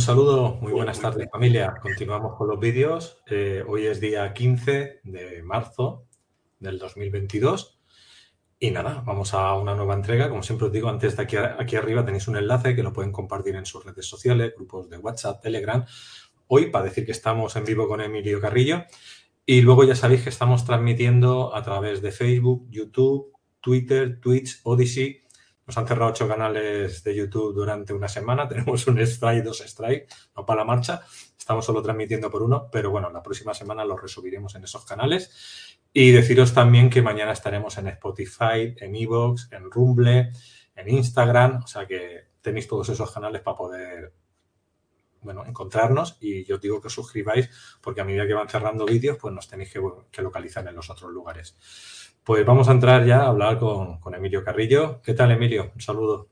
Un saludo, muy buenas tardes familia. Continuamos con los vídeos. Eh, hoy es día 15 de marzo del 2022 y nada, vamos a una nueva entrega. Como siempre os digo, antes de aquí, aquí arriba tenéis un enlace que lo pueden compartir en sus redes sociales, grupos de WhatsApp, Telegram. Hoy para decir que estamos en vivo con Emilio Carrillo y luego ya sabéis que estamos transmitiendo a través de Facebook, YouTube, Twitter, Twitch, Odyssey nos han cerrado ocho canales de YouTube durante una semana. Tenemos un strike, dos strike, no para la marcha. Estamos solo transmitiendo por uno, pero bueno, la próxima semana lo resubiremos en esos canales. Y deciros también que mañana estaremos en Spotify, en Evox, en Rumble, en Instagram. O sea que tenéis todos esos canales para poder bueno, encontrarnos y yo os digo que os suscribáis porque a medida que van cerrando vídeos, pues nos tenéis que localizar en los otros lugares. Pues vamos a entrar ya a hablar con, Emilio Carrillo. ¿Qué tal, Emilio? Un saludo.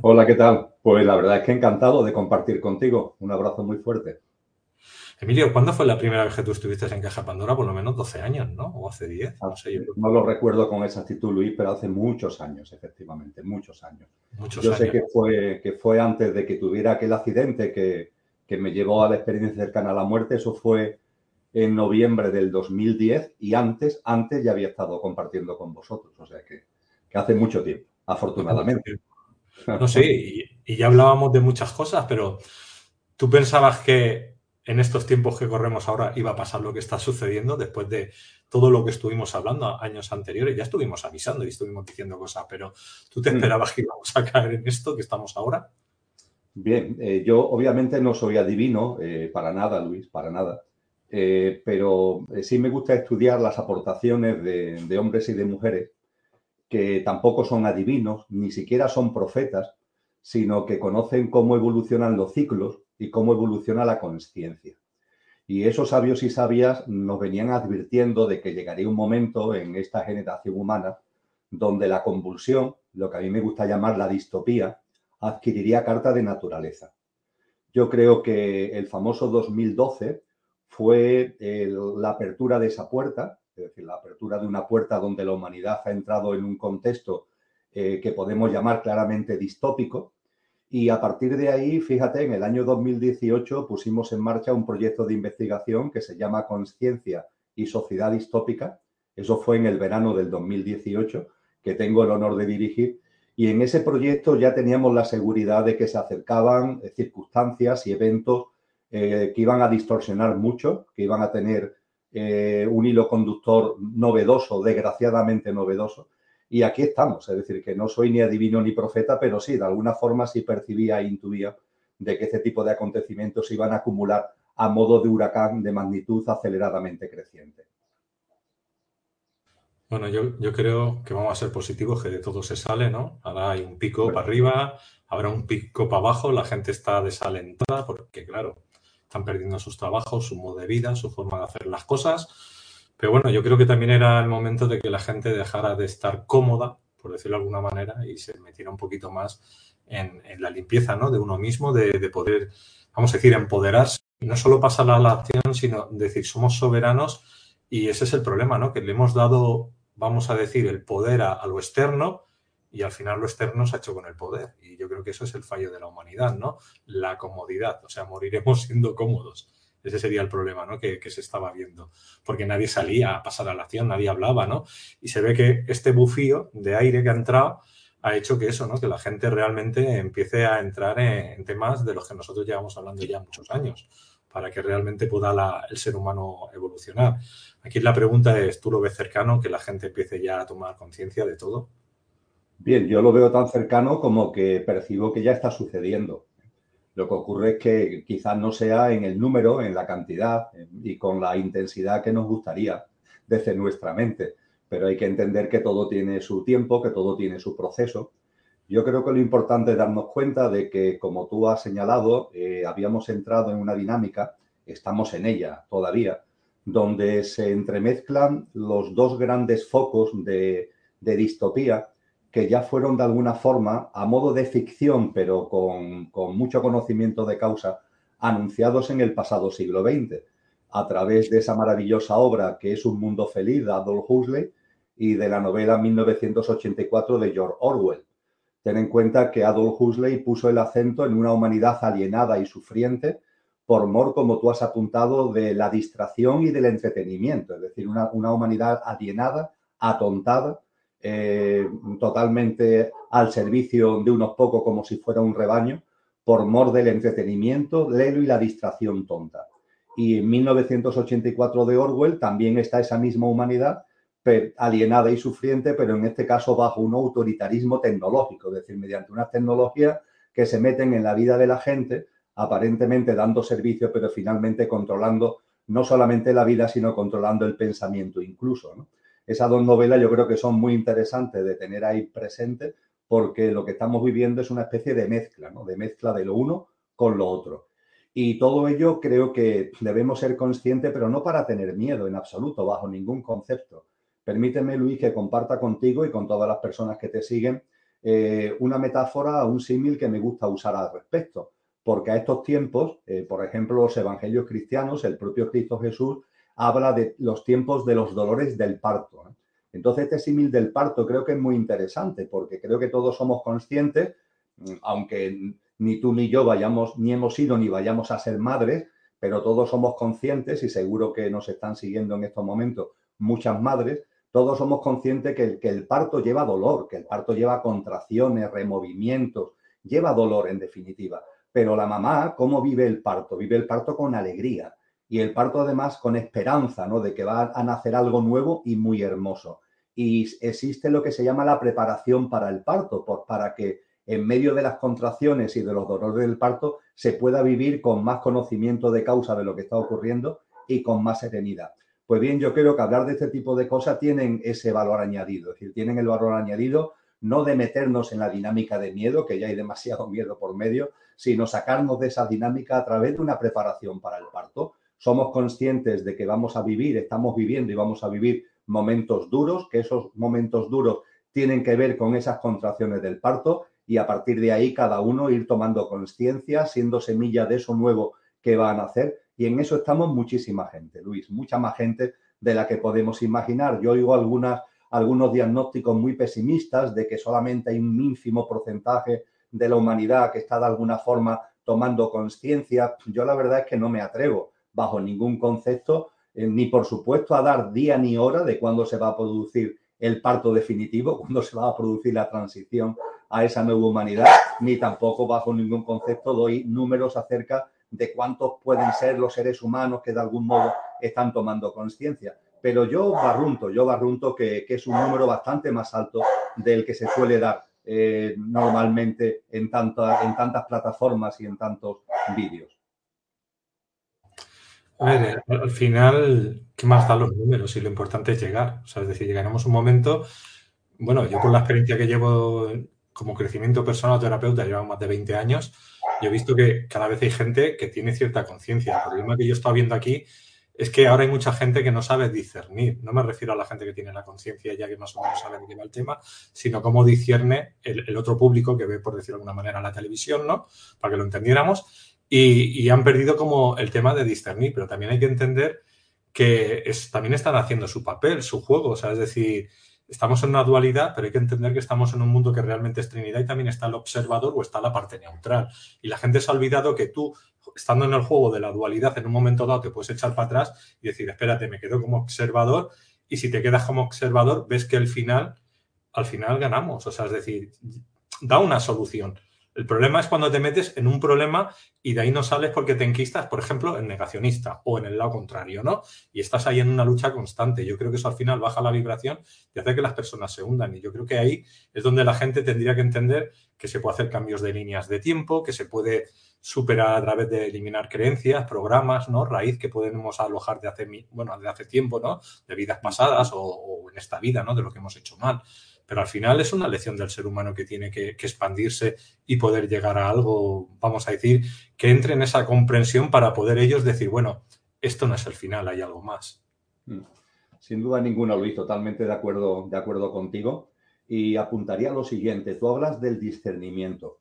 Hola, ¿qué tal? Pues la verdad es que encantado de compartir contigo. Un abrazo muy fuerte. Emilio, ¿cuándo fue la primera vez que tú estuviste en Caja Pandora? Por lo menos 12 años, ¿no? ¿O hace 10? No, sé, no lo recuerdo con exactitud, Luis, pero hace muchos años, efectivamente, muchos años. Muchos Yo sé que fue, que fue antes de que tuviera aquel accidente que, que me llevó a la experiencia cercana a la muerte. Eso fue en noviembre del 2010 y antes, antes ya había estado compartiendo con vosotros, o sea que, hace mucho tiempo, afortunadamente. No sé, y, y, ya hablábamos de muchas cosas, pero ¿tú pensabas que en estos tiempos que corremos ahora iba a pasar lo que está sucediendo después de todo lo que estuvimos hablando años anteriores? Ya estuvimos avisando y estuvimos diciendo cosas, pero ¿tú te mm. esperabas que íbamos a caer en esto que estamos ahora? Bien, eh, yo obviamente no soy adivino, eh, para nada, Luis, para nada. Eh, pero eh, sí me gusta estudiar las aportaciones de, hombres y de mujeres que tampoco son adivinos, ni siquiera son profetas, sino que conocen cómo evolucionan los ciclos y cómo evoluciona la conciencia. Y esos sabios y sabias nos venían advirtiendo de que llegaría un momento en esta generación humana donde la convulsión, lo que a mí me gusta llamar la distopía, adquiriría carta de naturaleza. Yo creo que el famoso 2012 fue la apertura de esa puerta, es decir, la apertura de una puerta donde la humanidad ha entrado en un contexto eh, que podemos llamar claramente distópico. Y a partir de ahí, fíjate, en el año 2018 pusimos en marcha un proyecto de investigación que se llama Conciencia y Sociedad Distópica. Eso fue en el verano del 2018, que tengo el honor de dirigir. Y en ese proyecto ya teníamos la seguridad de que se acercaban eh, circunstancias y eventos eh, que iban a distorsionar mucho, que iban a tener eh, un hilo conductor novedoso, desgraciadamente novedoso. Y aquí estamos, es decir, que no soy ni adivino ni profeta, pero sí, de alguna forma sí percibía e intuía de que este tipo de acontecimientos se iban a acumular a modo de huracán de magnitud aceleradamente creciente. Bueno, yo, yo, creo que vamos a ser positivos, que de todo se sale, ¿no? Ahora hay un pico para arriba, habrá un pico para abajo, la gente está desalentada, porque claro, están perdiendo sus trabajos, su modo de vida, su forma de hacer las cosas. Pero bueno, yo creo que también era el momento de que la gente dejara de estar cómoda, por decirlo de alguna manera, y se metiera un poquito más en, la limpieza ¿no? de uno mismo, de, poder, vamos a decir, empoderarse. Y no solo pasar a la acción, sino decir, somos soberanos y ese es el problema, ¿no? Que le hemos dado, vamos a decir, el poder a lo externo y al final lo externo se ha hecho con el poder. Y yo creo que eso es el fallo de la humanidad, ¿no? La comodidad, o sea, moriremos siendo cómodos. Ese sería el problema, ¿no? Que, se estaba viendo. Porque nadie salía a pasar a la acción, nadie hablaba, ¿no? Y se ve que este bufío de aire que ha entrado ha hecho que eso, ¿no? Que la gente realmente empiece a entrar en, temas de los que nosotros llevamos hablando ya muchos años, para que realmente pueda el ser humano evolucionar. Aquí la pregunta es, ¿tú lo ves cercano que la gente empiece ya a tomar conciencia de todo? Bien, yo lo veo tan cercano como que percibo que ya está sucediendo. Lo que ocurre es que quizás no sea en el número, en la cantidad y con la intensidad que nos gustaría desde nuestra mente. Pero hay que entender que todo tiene su tiempo, que todo tiene su proceso. Yo creo que lo importante es darnos cuenta de que, como tú has señalado, eh, habíamos entrado en una dinámica, estamos en ella todavía, donde se entremezclan los dos grandes focos de, de distopía que ya fueron de alguna forma, a modo de ficción, pero con, mucho conocimiento de causa, anunciados en el pasado siglo XX, a través de esa maravillosa obra que es Un Mundo Feliz de Adolf Huxley y de la novela 1984 de George Orwell. Ten en cuenta que Adolf Huxley puso el acento en una humanidad alienada y sufriente por mor, como tú has apuntado, de la distracción y del entretenimiento, es decir, una, una humanidad alienada, atontada, eh, totalmente al servicio de unos pocos como si fuera un rebaño, por mor del entretenimiento, lelo y la distracción tonta. Y en 1984 de Orwell también está esa misma humanidad alienada y sufriente, pero en este caso bajo un autoritarismo tecnológico, es decir, mediante unas tecnologías que se meten en la vida de la gente, aparentemente dando servicio, pero finalmente controlando no solamente la vida, sino controlando el pensamiento incluso. ¿no? Esas dos novelas yo creo que son muy interesantes de tener ahí presente porque lo que estamos viviendo es una especie de mezcla, ¿no? De mezcla de lo uno con lo otro. Y todo ello creo que debemos ser conscientes, pero no para tener miedo en absoluto, bajo ningún concepto. Permíteme, Luis, que comparta contigo y con todas las personas que te siguen eh, una metáfora, un símil que me gusta usar al respecto. Porque a estos tiempos, eh, por ejemplo, los evangelios cristianos, el propio Cristo Jesús habla de los tiempos de los dolores del parto. Entonces, este símil del parto creo que es muy interesante porque creo que todos somos conscientes, mm, aunque ni tú ni yo vayamos, ni hemos sido ni vayamos a ser madres, pero todos somos conscientes y seguro que nos están siguiendo en estos momentos muchas madres, todos somos conscientes que, que el parto lleva dolor, que el parto lleva contracciones, removimientos, lleva dolor en definitiva. Pero la mamá, ¿cómo vive el parto? Vive el parto con alegría y el parto además con esperanza, ¿no? De que va a nacer algo nuevo y muy hermoso. Y existe lo que se llama la preparación para el parto, por, para que en medio de las contracciones y de los dolores del parto se pueda vivir con más conocimiento de causa de lo que está ocurriendo y con más serenidad. Pues bien, yo creo que hablar de este tipo de cosas tienen ese valor añadido, es decir, tienen el valor añadido no de meternos en la dinámica de miedo, que ya hay demasiado miedo por medio, sino sacarnos de esa dinámica a través de una preparación para el parto, somos conscientes de que vamos a vivir, estamos viviendo y vamos a vivir momentos duros, que esos momentos duros tienen que ver con esas contracciones del parto y a partir de ahí cada uno ir tomando conciencia, siendo semilla de eso nuevo que van a hacer. Y en eso estamos muchísima gente, Luis, mucha más gente de la que podemos imaginar. Yo oigo algunas, algunos diagnósticos muy pesimistas de que solamente hay un ínfimo porcentaje de la humanidad que está de alguna forma tomando conciencia. Yo la verdad es que no me atrevo bajo ningún concepto, eh, ni por supuesto a dar día ni hora de cuándo se va a producir el parto definitivo, cuándo se va a producir la transición a esa nueva humanidad, ni tampoco bajo ningún concepto doy números acerca de cuántos pueden ser los seres humanos que de algún modo están tomando conciencia. Pero yo barrunto, yo barrunto que, es un número bastante más alto del que se suele dar eh, normalmente en, en tantas plataformas y en tantos vídeos. A ver, al final, ¿qué más dan los números? Y lo importante es llegar. O sea, es decir, llegaremos un momento. Bueno, yo con la experiencia que llevo como crecimiento personal terapeuta, llevo más de 20 años, yo he visto que cada vez hay gente que tiene cierta conciencia. El problema que yo estoy viendo aquí es que ahora hay mucha gente que no sabe discernir. No me refiero a la gente que tiene la conciencia ya que más o menos sabe de qué va el tema, sino cómo discierne el, el, otro público que ve, por decirlo de alguna manera, la televisión, ¿no? Para que lo entendiéramos y, han perdido como el tema de discernir, pero también hay que entender que también están haciendo su papel, su juego, o sea, es decir, estamos en una dualidad, pero hay que entender que estamos en un mundo que realmente es Trinidad y también está el observador o está la parte neutral. Y la gente se ha olvidado que tú, estando en el juego de la dualidad, en un momento dado te puedes echar para atrás y decir, espérate, me quedo como observador y si te quedas como observador, ves que al final, al final ganamos, o sea, es decir, da una solución. El problema es cuando te metes en un problema y de ahí no sales porque te enquistas, por ejemplo, en negacionista o en el lado contrario, ¿no? Y estás ahí en una lucha constante. Yo creo que eso al final baja la vibración y hace que las personas se hundan. Y yo creo que ahí es donde la gente tendría que entender que se puede hacer cambios de líneas de tiempo, que se puede superar a través de eliminar creencias, programas, ¿no? Raíz que podemos alojar de hace, bueno, de hace tiempo, ¿no? De vidas pasadas o, en esta vida, ¿no? De lo que hemos hecho mal. Pero al final es una lección del ser humano que tiene que, expandirse y poder llegar a algo, vamos a decir, que entre en esa comprensión para poder ellos decir, bueno, esto no es el final, hay algo más. Mm. Sin duda ninguna, Luis, totalmente de acuerdo, de acuerdo contigo. Y apuntaría lo siguiente, tú hablas del discernimiento.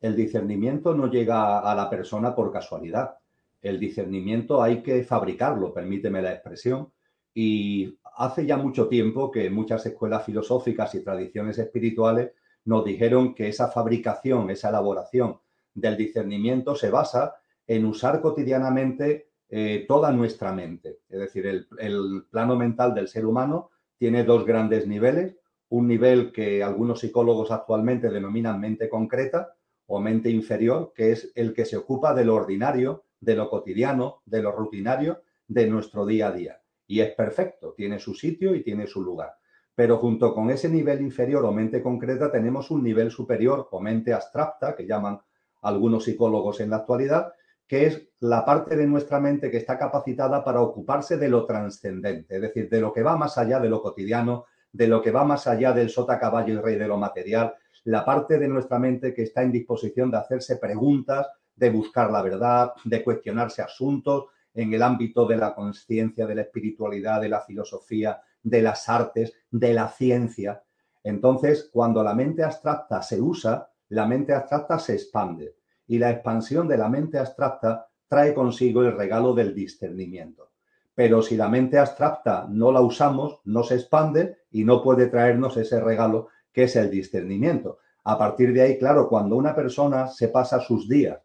El discernimiento no llega a la persona por casualidad. El discernimiento hay que fabricarlo, permíteme la expresión. Y hace ya mucho tiempo que muchas escuelas filosóficas y tradiciones espirituales nos dijeron que esa fabricación, esa elaboración del discernimiento se basa en usar cotidianamente eh, toda nuestra mente. Es decir, el, el plano mental del ser humano tiene dos grandes niveles. Un nivel que algunos psicólogos actualmente denominan mente concreta, o mente inferior, que es el que se ocupa de lo ordinario, de lo cotidiano, de lo rutinario, de nuestro día a día. Y es perfecto, tiene su sitio y tiene su lugar. Pero junto con ese nivel inferior o mente concreta tenemos un nivel superior o mente abstracta, que llaman algunos psicólogos en la actualidad, que es la parte de nuestra mente que está capacitada para ocuparse de lo trascendente, es decir, de lo que va más allá de lo cotidiano, de lo que va más allá del sota, caballo y rey de lo material, la parte de nuestra mente que está en disposición de hacerse preguntas, de buscar la verdad, de cuestionarse asuntos en el ámbito de la conciencia, de la espiritualidad, de la filosofía, de las artes, de la ciencia. Entonces, cuando la mente abstracta se usa, la mente abstracta se expande y la expansión de la mente abstracta trae consigo el regalo del discernimiento. Pero si la mente abstracta no la usamos, no se expande y no puede traernos ese regalo que es el discernimiento. A partir de ahí, claro, cuando una persona se pasa sus días,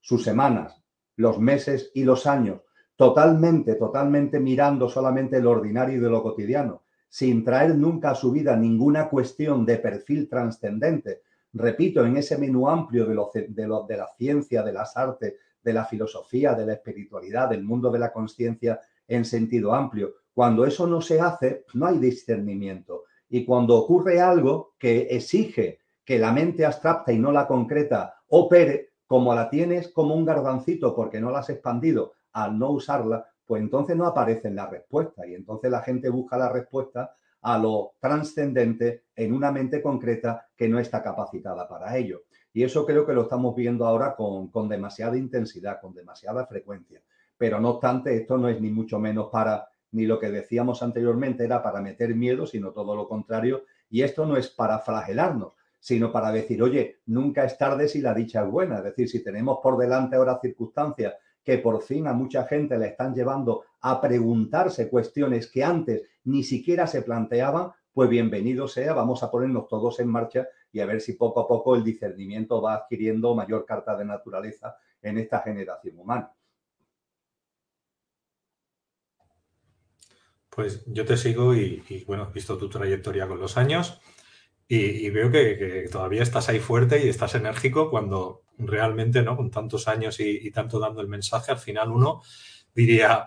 sus semanas, los meses y los años totalmente, totalmente mirando solamente lo ordinario de lo cotidiano, sin traer nunca a su vida ninguna cuestión de perfil trascendente, repito, en ese menú amplio de, lo, de, de la ciencia, de las artes, de la filosofía, de la espiritualidad, del mundo de la conciencia en sentido amplio, cuando eso no se hace, no hay discernimiento. Y cuando ocurre algo que exige que la mente abstracta y no la concreta opere, como la tienes como un garbancito porque no la has expandido al no usarla, pues entonces no aparece la respuesta y entonces la gente busca la respuesta a lo trascendente en una mente concreta que no está capacitada para ello. Y eso creo que lo estamos viendo ahora con, con demasiada intensidad, con demasiada frecuencia. Pero no obstante, esto no es ni mucho menos para ni lo que decíamos anteriormente era para meter miedo, sino todo lo contrario. Y esto no es para flagelarnos, sino para decir, oye, nunca es tarde si la dicha es buena. Es decir, si tenemos por delante ahora circunstancias que por fin a mucha gente le están llevando a preguntarse cuestiones que antes ni siquiera se planteaban, pues bienvenido sea, vamos a ponernos todos en marcha y a ver si poco a poco el discernimiento va adquiriendo mayor carta de naturaleza en esta generación humana. Pues yo te sigo y, bueno, he visto tu trayectoria con los años y, veo que, todavía estás ahí fuerte y estás enérgico cuando realmente, ¿no? Con tantos años y, tanto dando el mensaje, al final uno diría,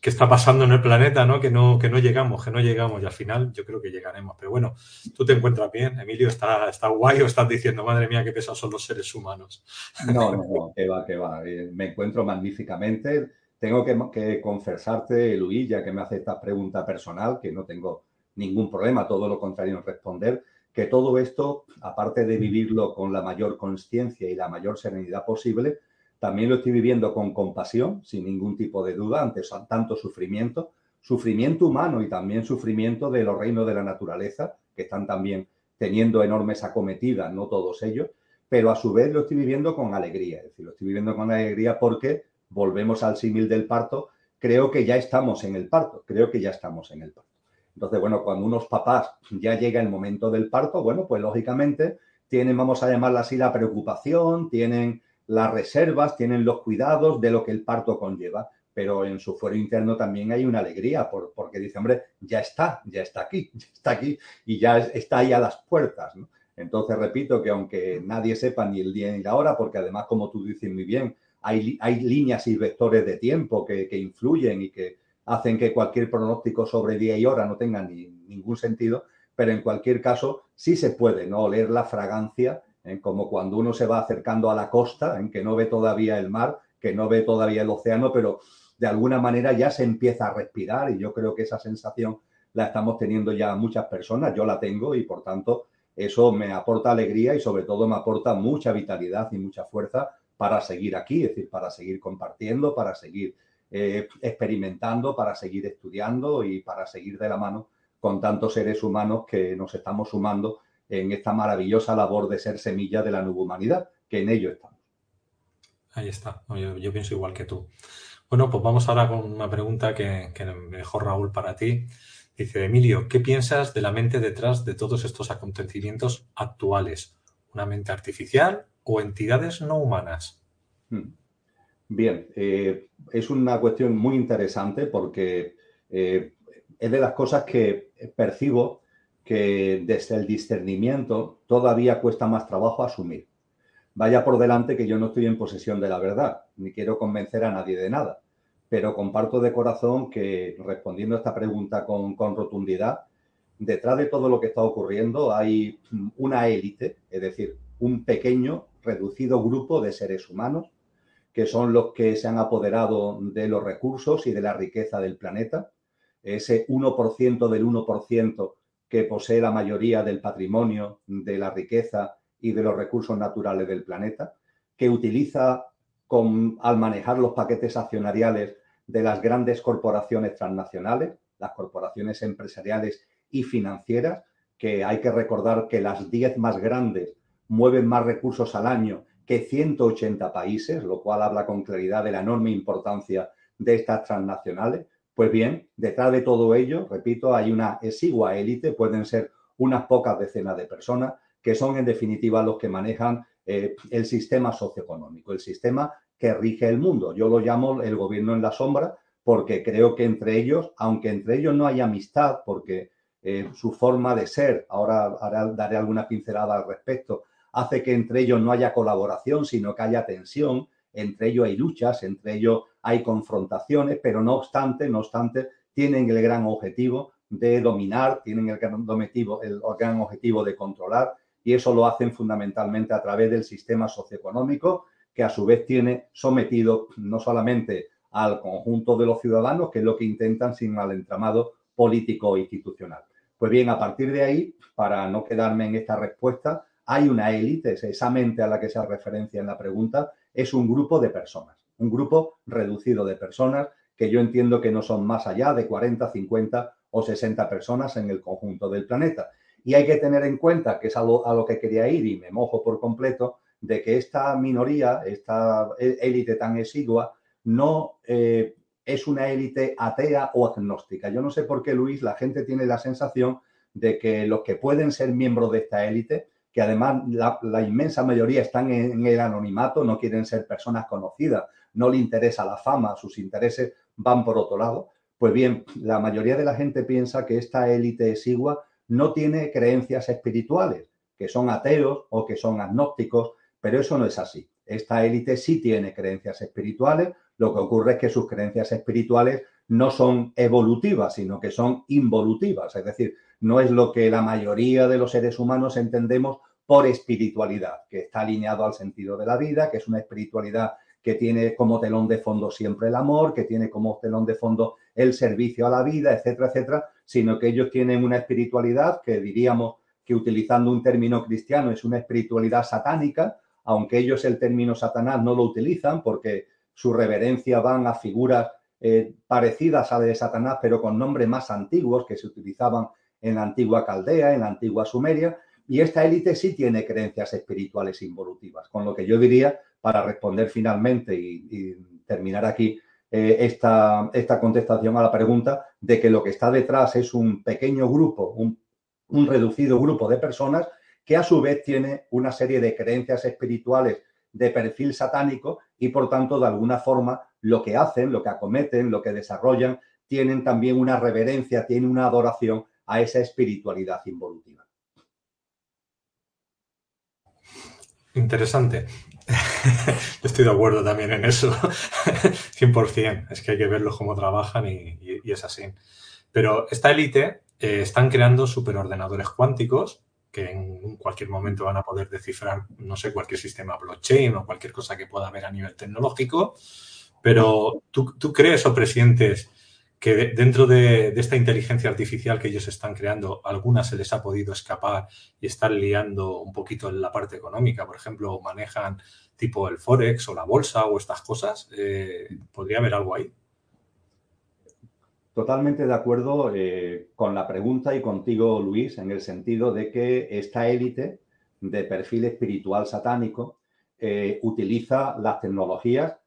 ¿qué está pasando en el planeta, ¿no? Que, no? que no llegamos, que no llegamos y al final yo creo que llegaremos. Pero bueno, tú te encuentras bien, Emilio, está, está guay o estás diciendo, madre mía, qué pesados son los seres humanos. No, no, no, que va, que va. Eh, me encuentro magníficamente tengo que, confesarte, Luis, ya que me hace esta pregunta personal, que no tengo ningún problema, todo lo contrario en responder, que todo esto, aparte de vivirlo con la mayor conciencia y la mayor serenidad posible, también lo estoy viviendo con compasión, sin ningún tipo de duda, ante tanto sufrimiento, sufrimiento humano y también sufrimiento de los reinos de la naturaleza, que están también teniendo enormes acometidas, no todos ellos, pero a su vez lo estoy viviendo con alegría, es decir, lo estoy viviendo con alegría porque volvemos al símil del parto, creo que ya estamos en el parto, creo que ya estamos en el parto. Entonces, bueno, cuando unos papás ya llega el momento del parto, bueno, pues lógicamente tienen, vamos a llamarla así, la preocupación, tienen las reservas, tienen los cuidados de lo que el parto conlleva, pero en su fuero interno también hay una alegría por, porque dice, hombre, ya está, ya está aquí, ya está aquí y ya está ahí a las puertas. Entonces, repito que aunque nadie sepa ni el día ni la hora, porque además, como tú dices muy bien, hay, líneas y vectores de tiempo que, influyen y que hacen que cualquier pronóstico sobre día y hora no tenga ningún sentido, pero en cualquier caso sí se puede ¿no? oler la fragancia ¿eh? como cuando uno se va acercando a la costa, en que no ve todavía el mar, que no ve todavía el océano, pero de alguna manera ya se empieza a respirar y yo creo que esa sensación la estamos teniendo ya muchas personas, yo la tengo y por tanto eso me aporta alegría y sobre todo me aporta mucha vitalidad y mucha fuerza para seguir aquí, es decir, para seguir compartiendo, para seguir eh, experimentando, para seguir estudiando y para seguir de la mano con tantos seres humanos que nos estamos sumando en esta maravillosa labor de ser semilla de la nueva humanidad, que en ello estamos. Ahí está, yo, pienso igual que tú. Bueno, pues vamos ahora con una pregunta que, que me dejó Raúl para ti. Dice Emilio, ¿qué piensas de la mente detrás de todos estos acontecimientos actuales? ¿Una mente artificial o entidades no humanas? Hmm. Bien, eh, es una cuestión muy interesante porque eh, es de las cosas que percibo que desde el discernimiento todavía cuesta más trabajo asumir. Vaya por delante que yo no estoy en posesión de la verdad, ni quiero convencer a nadie de nada, pero comparto de corazón que respondiendo a esta pregunta con, con rotundidad, detrás de todo lo que está ocurriendo hay una élite, es decir, un pequeño, reducido grupo de seres humanos que son los que se han apoderado de los recursos y de la riqueza del planeta. Ese 1% del 1% que posee la mayoría del patrimonio, de la riqueza y de los recursos naturales del planeta, que utiliza con, al manejar los paquetes accionariales de las grandes corporaciones transnacionales, las corporaciones empresariales y financieras, que hay que recordar que las 10 más grandes mueven más recursos al año que 180 países, lo cual habla con claridad de la enorme importancia de estas transnacionales. Pues bien, detrás de todo ello, repito, hay una exigua élite, pueden ser unas pocas decenas de personas, que son en definitiva los que manejan eh, el sistema socioeconómico, el sistema que rige el mundo. Yo lo llamo el gobierno en la sombra porque creo que entre ellos, aunque entre ellos no hay amistad, porque eh, su forma de ser, ahora daré alguna pincelada al respecto, hace que entre ellos no haya colaboración, sino que haya tensión, entre ellos hay luchas, entre ellos hay confrontaciones, pero no obstante, no obstante, tienen el gran objetivo de dominar, tienen el gran objetivo, el gran objetivo de controlar, y eso lo hacen fundamentalmente a través del sistema socioeconómico, que a su vez tiene sometido no solamente al conjunto de los ciudadanos, que es lo que intentan, sino al entramado político e institucional. Pues bien, a partir de ahí, para no quedarme en esta respuesta, hay una élite, esa mente a la que se hace referencia en la pregunta, es un grupo de personas, un grupo reducido de personas que yo entiendo que no son más allá de 40, 50 o 60 personas en el conjunto del planeta. Y hay que tener en cuenta, que es a lo, que quería ir y me mojo por completo, de que esta minoría, esta élite tan exigua, no eh, es una élite atea o agnóstica. Yo no sé por qué, Luis, la gente tiene la sensación de que los que pueden ser miembros de esta élite que además la, inmensa mayoría están en, el anonimato, no quieren ser personas conocidas, no le interesa la fama, sus intereses van por otro lado. Pues bien, la mayoría de la gente piensa que esta élite exigua no tiene creencias espirituales, que son ateos o que son agnósticos, pero eso no es así. Esta élite sí tiene creencias espirituales, lo que ocurre es que sus creencias espirituales no son evolutivas, sino que son involutivas, es decir, no es lo que la mayoría de los seres humanos entendemos por espiritualidad, que está alineado al sentido de la vida, que es una espiritualidad que tiene como telón de fondo siempre el amor, que tiene como telón de fondo el servicio a la vida, etcétera, etcétera, sino que ellos tienen una espiritualidad que diríamos que utilizando un término cristiano es una espiritualidad satánica, aunque ellos el término Satanás no lo utilizan porque su reverencia van a figuras eh, parecidas a la de Satanás, pero con nombres más antiguos que se utilizaban en la antigua Caldea, en la antigua Sumeria, y esta élite sí tiene creencias espirituales involutivas, con lo que yo diría, para responder finalmente y, terminar aquí eh, esta, esta, contestación a la pregunta, de que lo que está detrás es un pequeño grupo, un, un reducido grupo de personas que a su vez tiene una serie de creencias espirituales de perfil satánico y por tanto de alguna forma lo que hacen, lo que acometen, lo que desarrollan, tienen también una reverencia, tienen una adoración a esa espiritualidad involutiva. Interesante. Estoy de acuerdo también en eso, 100%. Es que hay que verlos cómo trabajan y, es así. Pero esta élite eh, están creando superordenadores cuánticos que en cualquier momento van a poder descifrar, no sé, cualquier sistema blockchain o cualquier cosa que pueda haber a nivel tecnológico. Pero ¿tú, tú crees o presientes que dentro de, esta inteligencia artificial que ellos están creando, algunas se les ha podido escapar y están liando un poquito en la parte económica. Por ejemplo, manejan tipo el Forex o la bolsa o estas cosas. Eh, ¿Podría haber algo ahí? Totalmente de acuerdo eh, con la pregunta y contigo, Luis, en el sentido de que esta élite de perfil espiritual satánico eh, utiliza las tecnologías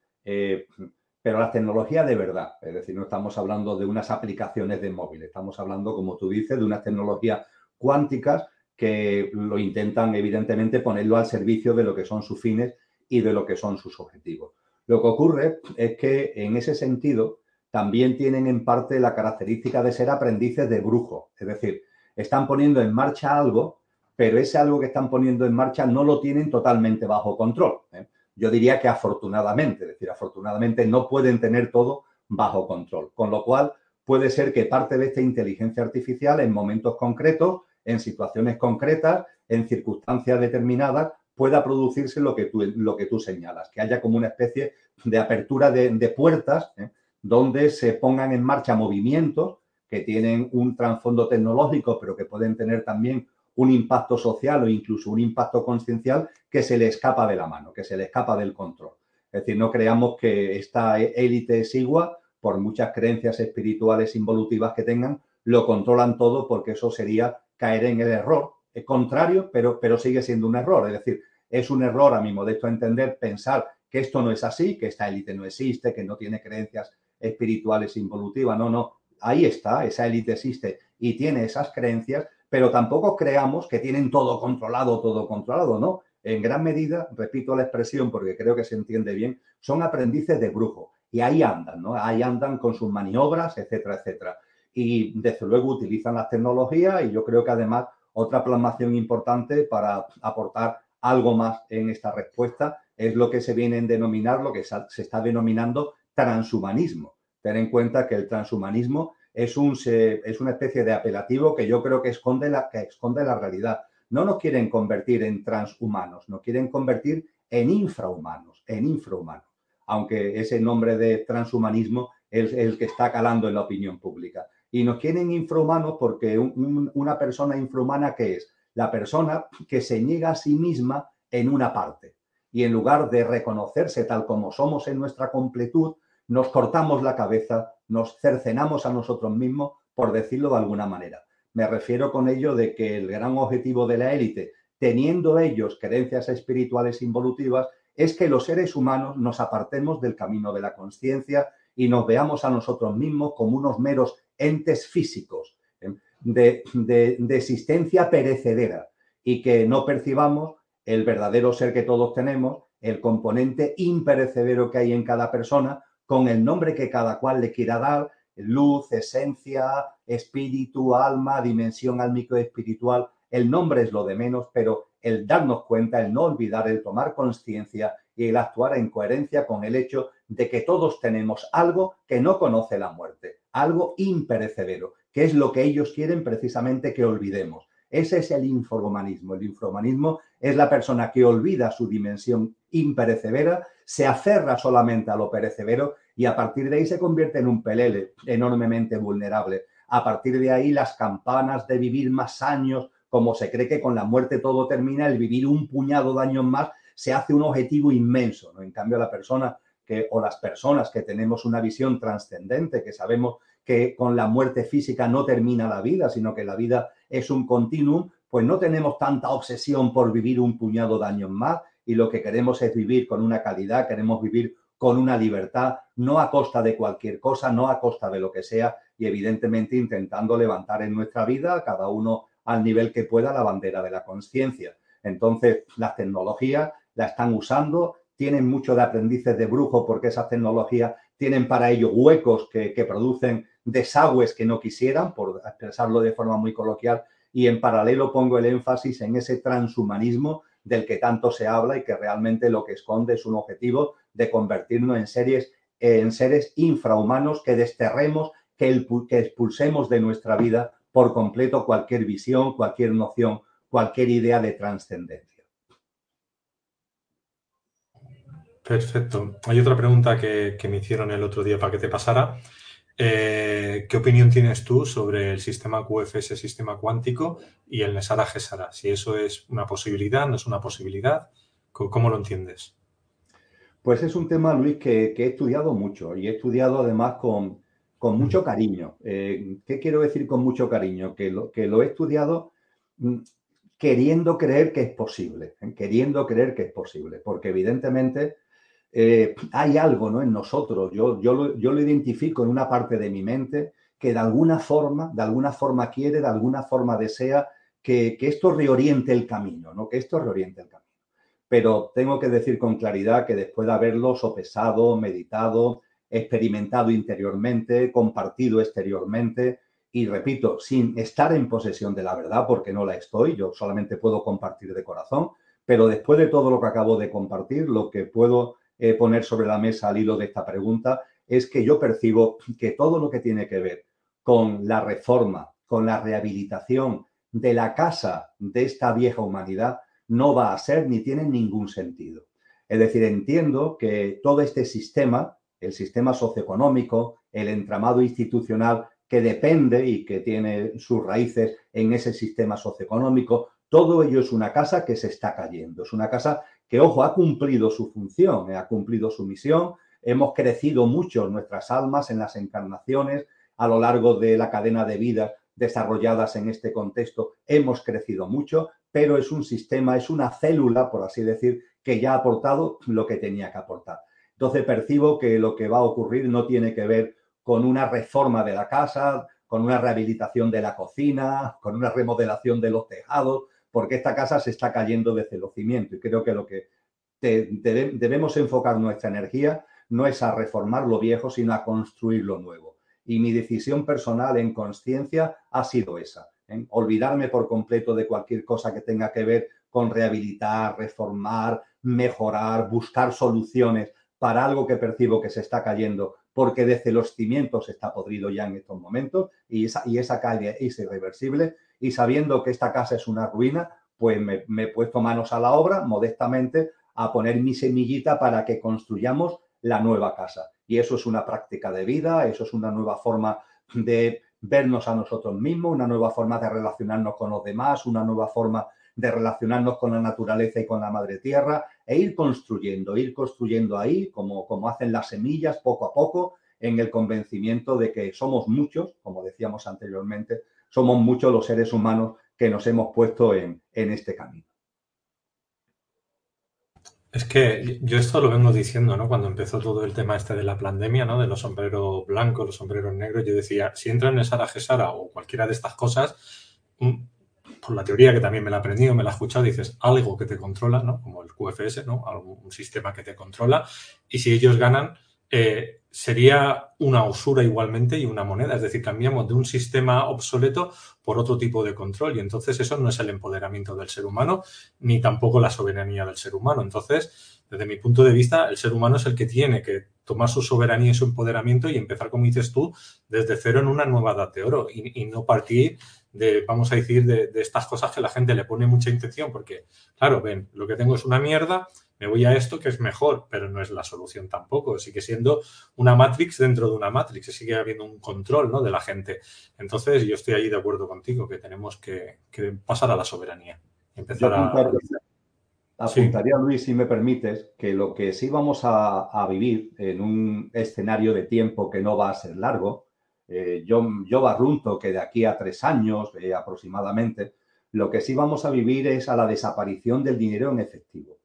pero la tecnología de verdad. Es decir, no estamos hablando de unas aplicaciones de móvil, estamos hablando, como tú dices, de unas tecnologías cuánticas que lo intentan, evidentemente, ponerlo al servicio de lo que son sus fines y de lo que son sus objetivos. Lo que ocurre es que, en ese sentido, también tienen en parte la característica de ser aprendices de brujo. Es decir, están poniendo en marcha algo, pero ese algo que están poniendo en marcha no lo tienen totalmente bajo control. ¿eh? Yo diría que afortunadamente, es decir, afortunadamente no pueden tener todo bajo control, con lo cual puede ser que parte de esta inteligencia artificial en momentos concretos, en situaciones concretas, en circunstancias determinadas, pueda producirse lo que tú, lo que tú señalas, que haya como una especie de apertura de, puertas ¿eh? Donde se pongan en marcha movimientos que tienen un trasfondo tecnológico, pero que pueden tener también un impacto social o incluso un impacto consciencial que se le escapa de la mano, que se le escapa del control. Es decir, no creamos que esta élite exigua, por muchas creencias espirituales involutivas que tengan, lo controlan todo porque eso sería caer en el error. Es contrario, pero, pero sigue siendo un error. Es decir, es un error, a mi modesto entender, pensar que esto no es así, que esta élite no existe, que no tiene creencias espirituales involutivas. No, no. Ahí está, esa élite existe y tiene esas creencias, pero tampoco creamos que tienen todo controlado, todo controlado, ¿no? En gran medida, repito la expresión porque creo que se entiende bien, son aprendices de brujo y ahí andan, ¿no? Ahí andan con sus maniobras, etcétera, etcétera. Y desde luego utilizan las tecnologías y yo creo que además otra plasmación importante para aportar algo más en esta respuesta es lo que se viene a denominar, lo que se está denominando transhumanismo. Ten en cuenta que el transhumanismo es, un, es una especie de apelativo que yo creo que esconde, la, que esconde la realidad. No nos quieren convertir en transhumanos, nos quieren convertir en infrahumanos, en infrahumanos, aunque ese nombre de transhumanismo es el que está calando en la opinión pública. Y nos quieren infrahumanos porque una persona infrahumana, ¿qué es? La persona que se niega a sí misma en una parte. Y en lugar de reconocerse tal como somos en nuestra completud, nos cortamos la cabeza, nos cercenamos a nosotros mismos, por decirlo de alguna manera. Me refiero con ello de que el gran objetivo de la élite, teniendo ellos creencias espirituales involutivas, es que los seres humanos nos apartemos del camino de la conciencia y nos veamos a nosotros mismos como unos meros entes físicos ¿eh? de, de existencia perecedera y que no percibamos el verdadero ser que todos tenemos, el componente imperecedero que hay en cada persona, con el nombre que cada cual le quiera dar, luz, esencia, espíritu, alma, dimensión álmico espiritual. El nombre es lo de menos, pero el darnos cuenta, el no olvidar, el tomar conciencia y el actuar en coherencia con el hecho de que todos tenemos algo que no conoce la muerte, algo imperecedero, que es lo que ellos quieren precisamente que olvidemos. Ese es el inforhumanismo. El inforhumanismo es la persona que olvida su dimensión imperecedera, se aferra solamente a lo perecedero y a partir de ahí se convierte en un pelele enormemente vulnerable. A partir de ahí las campanas de vivir más años, como se cree que con la muerte todo termina, el vivir un puñado de años más se hace un objetivo inmenso. En cambio, la persona que, o las personas que tenemos una visión trascendente, que sabemos que con la muerte física no termina la vida, sino que la vida es un continuum, pues no tenemos tanta obsesión por vivir un puñado de años más y lo que queremos es vivir con una calidad, queremos vivir con una libertad, no a costa de cualquier cosa, no a costa de lo que sea y evidentemente intentando levantar en nuestra vida, cada uno al nivel que pueda, la bandera de la conciencia. Entonces, las tecnologías la están usando, tienen mucho de aprendices de brujo porque esas tecnologías tienen para ello huecos que, que producen desagües que no quisieran, por expresarlo de forma muy coloquial, y en paralelo pongo el énfasis en ese transhumanismo del que tanto se habla y que realmente lo que esconde es un objetivo de convertirnos en seres, en seres infrahumanos que desterremos, que, que expulsemos de nuestra vida por completo cualquier visión, cualquier noción, cualquier idea de trascendencia. Perfecto. Hay otra pregunta que, me hicieron el otro día para que te pasara. Eh, ¿Qué opinión tienes tú sobre el sistema QFS, sistema cuántico, y el Nesara Gesara? Si eso es una posibilidad, no es una posibilidad, ¿cómo lo entiendes? Pues es un tema, Luis, que, he estudiado mucho y he estudiado además con, mucho cariño. Eh, ¿Qué quiero decir con mucho cariño? Que lo, que lo he estudiado mm, queriendo creer que es posible, ¿eh? queriendo creer que es posible, porque evidentemente eh, hay algo ¿no? en nosotros, yo, yo, lo, yo lo identifico en una parte de mi mente que de alguna forma, de alguna forma quiere, de alguna forma desea que, que esto reoriente el camino, ¿no? que esto reoriente el camino pero tengo que decir con claridad que después de haberlo sopesado, meditado, experimentado interiormente, compartido exteriormente, y repito, sin estar en posesión de la verdad, porque no la estoy, yo solamente puedo compartir de corazón, pero después de todo lo que acabo de compartir, lo que puedo eh, poner sobre la mesa al hilo de esta pregunta es que yo percibo que todo lo que tiene que ver con la reforma, con la rehabilitación de la casa de esta vieja humanidad, no va a ser ni tiene ningún sentido. Es decir, entiendo que todo este sistema, el sistema socioeconómico, el entramado institucional que depende y que tiene sus raíces en ese sistema socioeconómico, todo ello es una casa que se está cayendo. Es una casa que, ojo, ha cumplido su función, ha cumplido su misión. Hemos crecido mucho nuestras almas en las encarnaciones a lo largo de la cadena de vida desarrolladas en este contexto. Hemos crecido mucho, pero es un sistema, es una célula, por así decir, que ya ha aportado lo que tenía que aportar. Entonces percibo que lo que va a ocurrir no tiene que ver con una reforma de la casa, con una rehabilitación de la cocina, con una remodelación de los tejados, porque esta casa se está cayendo desde el cimiento y creo que lo que debemos enfocar nuestra energía no es a reformar lo viejo, sino a construir lo nuevo. Y mi decisión personal en conciencia ha sido esa olvidarme por completo de cualquier cosa que tenga que ver con rehabilitar, reformar, mejorar, buscar soluciones para algo que percibo que se está cayendo porque desde los cimientos está podrido ya en estos momentos y esa, y esa calle es irreversible y sabiendo que esta casa es una ruina, pues me, he puesto manos a la obra modestamente a poner mi semillita para que construyamos la nueva casa. Y eso es una práctica de vida, eso es una nueva forma de vernos a nosotros mismos, una nueva forma de relacionarnos con los demás, una nueva forma de relacionarnos con la naturaleza y con la madre tierra e ir construyendo, ir construyendo ahí, como, como hacen las semillas, poco a poco, en el convencimiento de que somos muchos, como decíamos anteriormente, somos muchos los seres humanos que nos hemos puesto en, en este camino. Es que yo esto lo vengo diciendo, ¿no? Cuando empezó todo el tema este de la pandemia, ¿no? De los sombreros blancos, los sombreros negros, yo decía, si entran en Sara Gesara o cualquiera de estas cosas, mm, por la teoría que también me la he aprendido, me la he escuchado, dices algo que te controla, ¿no? Como el QFS, ¿no? Algún sistema que te controla. Y si ellos ganan, eh, sería una usura igualmente y una moneda. Es decir, cambiamos de un sistema obsoleto por otro tipo de control. Y entonces eso no es el empoderamiento del ser humano, ni tampoco la soberanía del ser humano. Entonces, desde mi punto de vista, el ser humano es el que tiene que tomar su soberanía y su empoderamiento y empezar, como dices tú, desde cero en una nueva edad de oro y, no partir de, vamos a decir, de, de, estas cosas que la gente le pone mucha intención, porque, claro, ven, lo que tengo es una mierda, me voy a esto que es mejor, pero no es la solución tampoco. Sigue siendo una Matrix dentro de una Matrix, sigue habiendo un control ¿no? de la gente. Entonces, yo estoy ahí de acuerdo contigo que tenemos que, pasar a la soberanía. Empezar a... Apuntaría, Luis, si me permites, que lo que sí vamos a, vivir en un escenario de tiempo que no va a ser largo, eh, yo, yo barrunto que de aquí a tres años eh, aproximadamente, lo que sí vamos a vivir es a la desaparición del dinero en efectivo.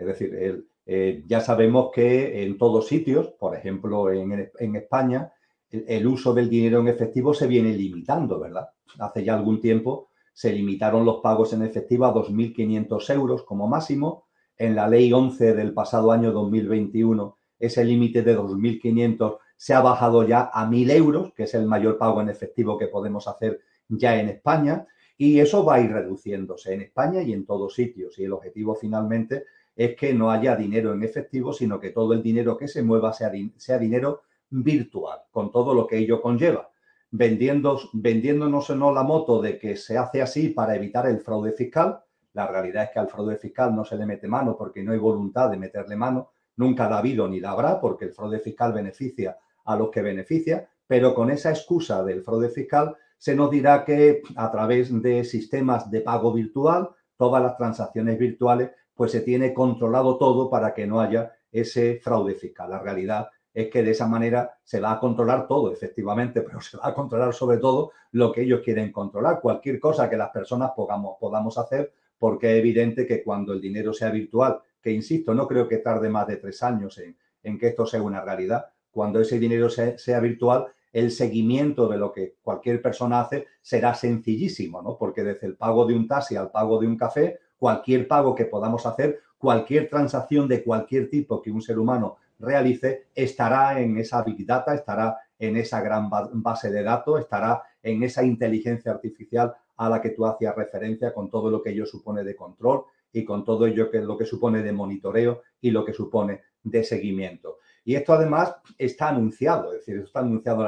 Es decir, eh, ya sabemos que en todos sitios, por ejemplo en, España, el, uso del dinero en efectivo se viene limitando, ¿verdad? Hace ya algún tiempo se limitaron los pagos en efectivo a 2.500 euros como máximo. En la ley 11 del pasado año 2021, ese límite de 2.500 se ha bajado ya a 1.000 euros, que es el mayor pago en efectivo que podemos hacer ya en España. Y eso va a ir reduciéndose en España y en todos sitios. Y el objetivo finalmente es que no haya dinero en efectivo, sino que todo el dinero que se mueva sea, sea dinero virtual, con todo lo que ello conlleva. vendiendo, vendiéndonos no la moto de que se hace así para evitar el fraude fiscal. La realidad es que al fraude fiscal no se le mete mano porque no hay voluntad de meterle mano. Nunca la ha habido ni la habrá porque el fraude fiscal beneficia a los que beneficia, pero con esa excusa del fraude fiscal se nos dirá que a través de sistemas de pago virtual, todas las transacciones virtuales, pues se tiene controlado todo para que no haya ese fraude fiscal. La realidad es que de esa manera se va a controlar todo, efectivamente, pero se va a controlar sobre todo lo que ellos quieren controlar, cualquier cosa que las personas podamos, podamos hacer, porque es evidente que cuando el dinero sea virtual, que insisto, no creo que tarde más de tres años en, en que esto sea una realidad, cuando ese dinero sea, virtual, el seguimiento de lo que cualquier persona hace será sencillísimo, ¿no? Porque desde el pago de un taxi al pago de un café, cualquier pago que podamos hacer, cualquier transacción de cualquier tipo que un ser humano realice, estará en esa Big Data, estará en esa gran base de datos, estará en esa inteligencia artificial a la que tú hacías referencia con todo lo que ello supone de control y con todo ello que lo que supone de monitoreo y lo que supone de seguimiento. Y esto además está anunciado, es decir, está anunciado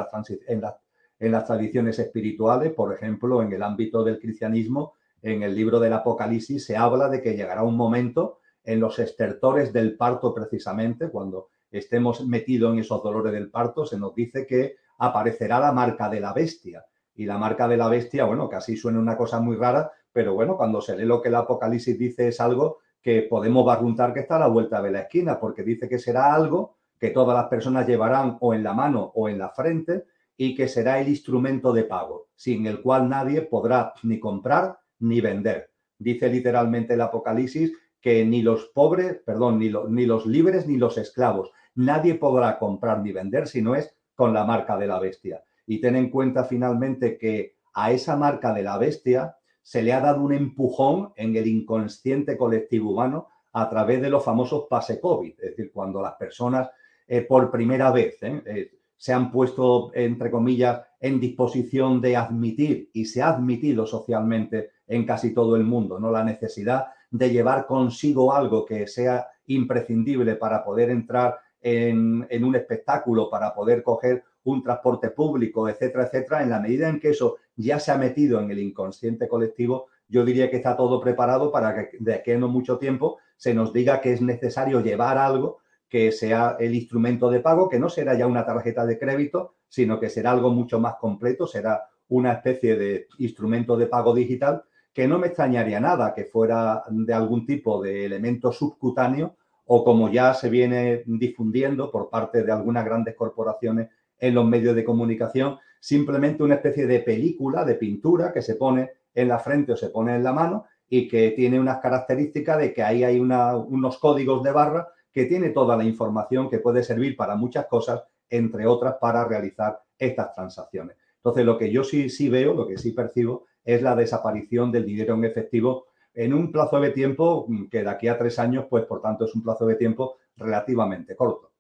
en las, en las tradiciones espirituales, por ejemplo, en el ámbito del cristianismo, en el libro del Apocalipsis se habla de que llegará un momento en los estertores del parto precisamente, cuando estemos metidos en esos dolores del parto, se nos dice que aparecerá la marca de la bestia. Y la marca de la bestia, bueno, casi suena una cosa muy rara, pero bueno, cuando se lee lo que el Apocalipsis dice es algo que podemos barruntar que está a la vuelta de la esquina, porque dice que será algo que todas las personas llevarán o en la mano o en la frente y que será el instrumento de pago, sin el cual nadie podrá ni comprar ni vender. Dice literalmente el Apocalipsis que ni los pobres, perdón, ni, ni los libres ni los esclavos, nadie podrá comprar ni vender si no es con la marca de la bestia. Y ten en cuenta finalmente que a esa marca de la bestia se le ha dado un empujón en el inconsciente colectivo humano a través de los famosos pase COVID, es decir, cuando las personas eh, por primera vez. ¿eh? Eh, se han puesto, entre comillas, en disposición de admitir y se ha admitido socialmente en casi todo el mundo, ¿no? La necesidad de llevar consigo algo que sea imprescindible para poder entrar en, en, un espectáculo, para poder coger un transporte público, etcétera, etcétera. En la medida en que eso ya se ha metido en el inconsciente colectivo, yo diría que está todo preparado para que de aquí a no mucho tiempo se nos diga que es necesario llevar algo que sea el instrumento de pago, que no será ya una tarjeta de crédito, sino que será algo mucho más completo, será una especie de instrumento de pago digital, que no me extrañaría nada que fuera de algún tipo de elemento subcutáneo o como ya se viene difundiendo por parte de algunas grandes corporaciones en los medios de comunicación, simplemente una especie de película, de pintura que se pone en la frente o se pone en la mano y que tiene unas características de que ahí hay unos códigos de barra que tiene toda la información que puede servir para muchas cosas, entre otras para realizar estas transacciones. Entonces, lo que yo sí, sí veo, lo que sí percibo, es la desaparición del dinero en efectivo en un plazo de tiempo que de aquí a tres años, pues por tanto es un plazo de tiempo relativamente corto.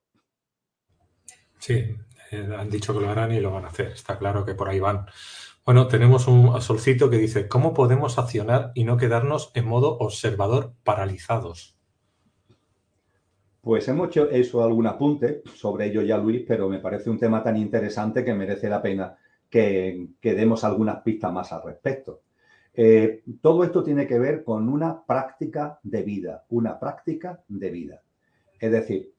Sí, eh, han dicho que lo harán y lo van a hacer. Está claro que por ahí van. Bueno, tenemos un solcito que dice, ¿cómo podemos accionar y no quedarnos en modo observador paralizados? Pues hemos hecho eso algún apunte sobre ello ya, Luis, pero me parece un tema tan interesante que merece la pena que, demos algunas pistas más al respecto. Eh, todo esto tiene que ver con una práctica de vida, una práctica de vida. Es decir,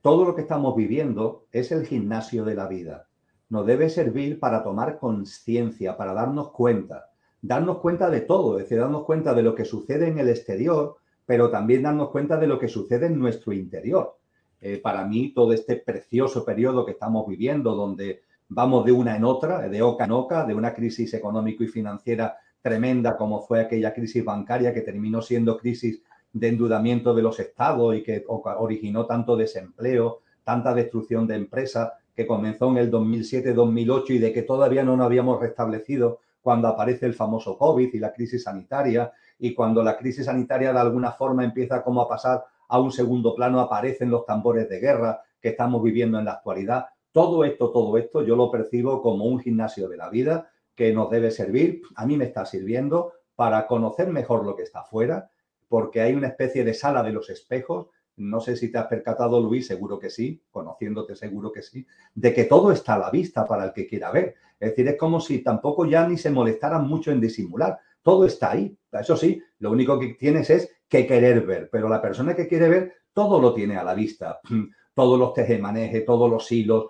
todo lo que estamos viviendo es el gimnasio de la vida. Nos debe servir para tomar conciencia, para darnos cuenta, darnos cuenta de todo, es decir, darnos cuenta de lo que sucede en el exterior, pero también darnos cuenta de lo que sucede en nuestro interior. Eh, para mí, todo este precioso periodo que estamos viviendo, donde vamos de una en otra, de oca en oca, de una crisis económico y financiera tremenda como fue aquella crisis bancaria que terminó siendo crisis de endeudamiento de los estados y que originó tanto desempleo, tanta destrucción de empresas, que comenzó en el 2007-2008 y de que todavía no nos habíamos restablecido cuando aparece el famoso COVID y la crisis sanitaria y cuando la crisis sanitaria de alguna forma empieza como a pasar a un segundo plano, aparecen los tambores de guerra que estamos viviendo en la actualidad. Todo esto, todo esto yo lo percibo como un gimnasio de la vida que nos debe servir, a mí me está sirviendo para conocer mejor lo que está afuera, porque hay una especie de sala de los espejos no sé si te has percatado, Luis, seguro que sí, conociéndote seguro que sí, de que todo está a la vista para el que quiera ver. Es decir, es como si tampoco ya ni se molestaran mucho en disimular. Todo está ahí. Eso sí, lo único que tienes es que querer ver, pero la persona que quiere ver todo lo tiene a la vista. Todos los tejemanejes, todos los hilos,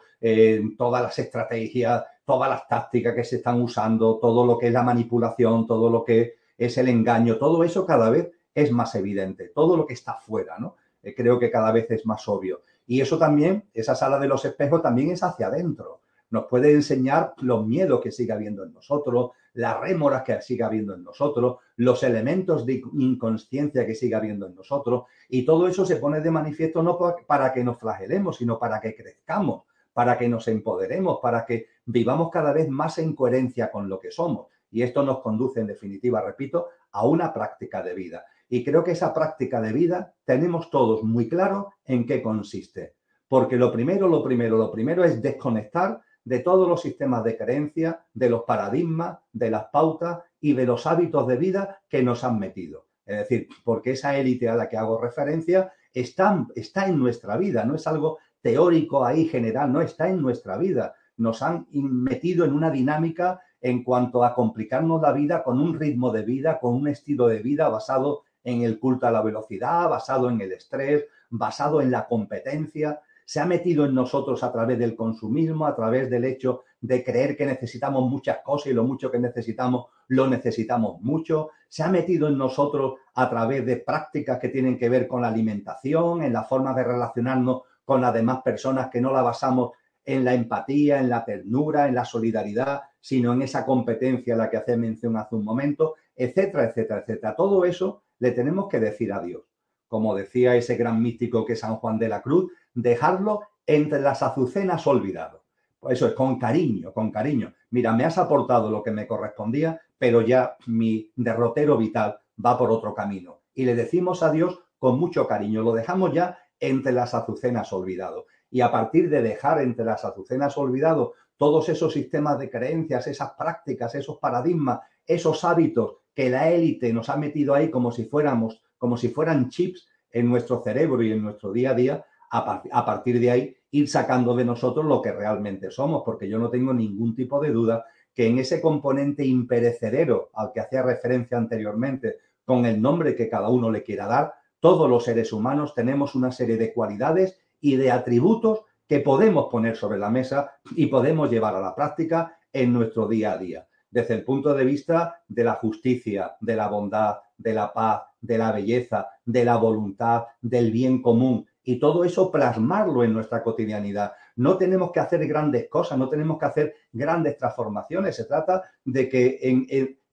todas las estrategias, todas las tácticas que se están usando, todo lo que es la manipulación, todo lo que es el engaño, todo eso cada vez es más evidente. Todo lo que está fuera, ¿no? Eh, creo que cada vez es más obvio. Y eso también, esa sala de los espejos también es hacia adentro. Nos puede enseñar los miedos que sigue habiendo en nosotros, las rémoras que sigue habiendo en nosotros, los elementos de inconsciencia que sigue habiendo en nosotros. Y todo eso se pone de manifiesto no para que nos flagelemos, sino para que crezcamos, para que nos empoderemos, para que vivamos cada vez más en coherencia con lo que somos. Y esto nos conduce, en definitiva, repito, a una práctica de vida. Y creo que esa práctica de vida tenemos todos muy claro en qué consiste. Porque lo primero, lo primero, lo primero es desconectar de todos los sistemas de creencia, de los paradigmas, de las pautas y de los hábitos de vida que nos han metido. Es decir, porque esa élite a la que hago referencia está, está en nuestra vida, no es algo teórico ahí general, no está en nuestra vida. Nos han metido en una dinámica en cuanto a complicarnos la vida con un ritmo de vida, con un estilo de vida basado en el culto a la velocidad, basado en el estrés, basado en la competencia. Se ha metido en nosotros a través del consumismo, a través del hecho de creer que necesitamos muchas cosas y lo mucho que necesitamos lo necesitamos mucho. Se ha metido en nosotros a través de prácticas que tienen que ver con la alimentación, en la forma de relacionarnos con las demás personas que no la basamos en la empatía, en la ternura, en la solidaridad, sino en esa competencia a la que hace mención hace un momento, etcétera, etcétera, etcétera. Todo eso le tenemos que decir a Dios. Como decía ese gran místico que es San Juan de la Cruz, dejarlo entre las azucenas olvidado. Pues eso es con cariño, con cariño. Mira, me has aportado lo que me correspondía, pero ya mi derrotero vital va por otro camino. Y le decimos a Dios con mucho cariño, lo dejamos ya entre las azucenas olvidado. Y a partir de dejar entre las azucenas olvidado todos esos sistemas de creencias, esas prácticas, esos paradigmas, esos hábitos que la élite nos ha metido ahí como si fuéramos, como si fueran chips en nuestro cerebro y en nuestro día a día, a, partir de ahí ir sacando de nosotros lo que realmente somos, porque yo no tengo ningún tipo de duda que en ese componente imperecedero al que hacía referencia anteriormente, con el nombre que cada uno le quiera dar, todos los seres humanos tenemos una serie de cualidades y de atributos que podemos poner sobre la mesa y podemos llevar a la práctica en nuestro día a día desde el punto de vista de la justicia, de la bondad, de la paz, de la belleza, de la voluntad, del bien común. Y todo eso plasmarlo en nuestra cotidianidad. No tenemos que hacer grandes cosas, no tenemos que hacer grandes transformaciones. Se trata de que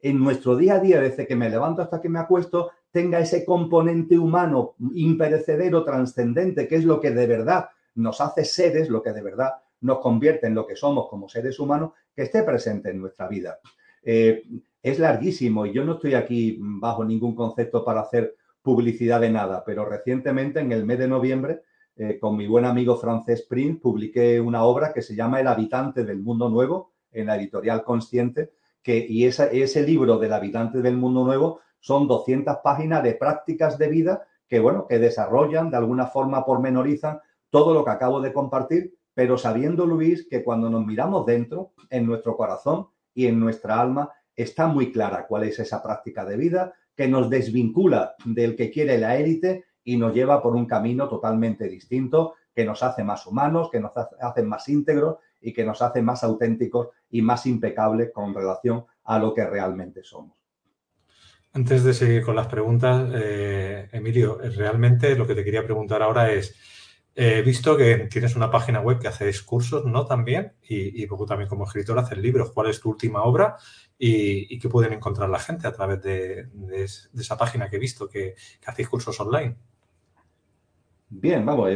en, nuestro día a día, desde que me levanto hasta que me acuesto, tenga ese componente humano imperecedero, trascendente, que es lo que de verdad nos hace seres, lo que de verdad nos convierte en lo que somos como seres humanos, que esté presente en nuestra vida. Eh, es larguísimo y yo no estoy aquí bajo ningún concepto para hacer publicidad de nada, pero recientemente, en el mes de noviembre, eh, con mi buen amigo francés Prince, publiqué una obra que se llama El habitante del mundo nuevo, en la editorial Consciente, que, y ese libro del habitante del mundo nuevo son 200 páginas de prácticas de vida que, bueno, que desarrollan, de alguna forma pormenorizan todo lo que acabo de compartir pero sabiendo, Luis, que cuando nos miramos dentro, en nuestro corazón y en nuestra alma, está muy clara cuál es esa práctica de vida que nos desvincula del que quiere la élite y nos lleva por un camino totalmente distinto, que nos hace más humanos, que nos hace más íntegros y que nos hace más auténticos y más impecables con relación a lo que realmente somos. Antes de seguir con las preguntas, eh, Emilio, realmente lo que te quería preguntar ahora es, He visto que tienes una página web que hace cursos, ¿no? También, y, y también como escritor haces libros. ¿Cuál es tu última obra y, qué pueden encontrar la gente a través de, esa página que he visto que, hacéis cursos online? Bien, vamos,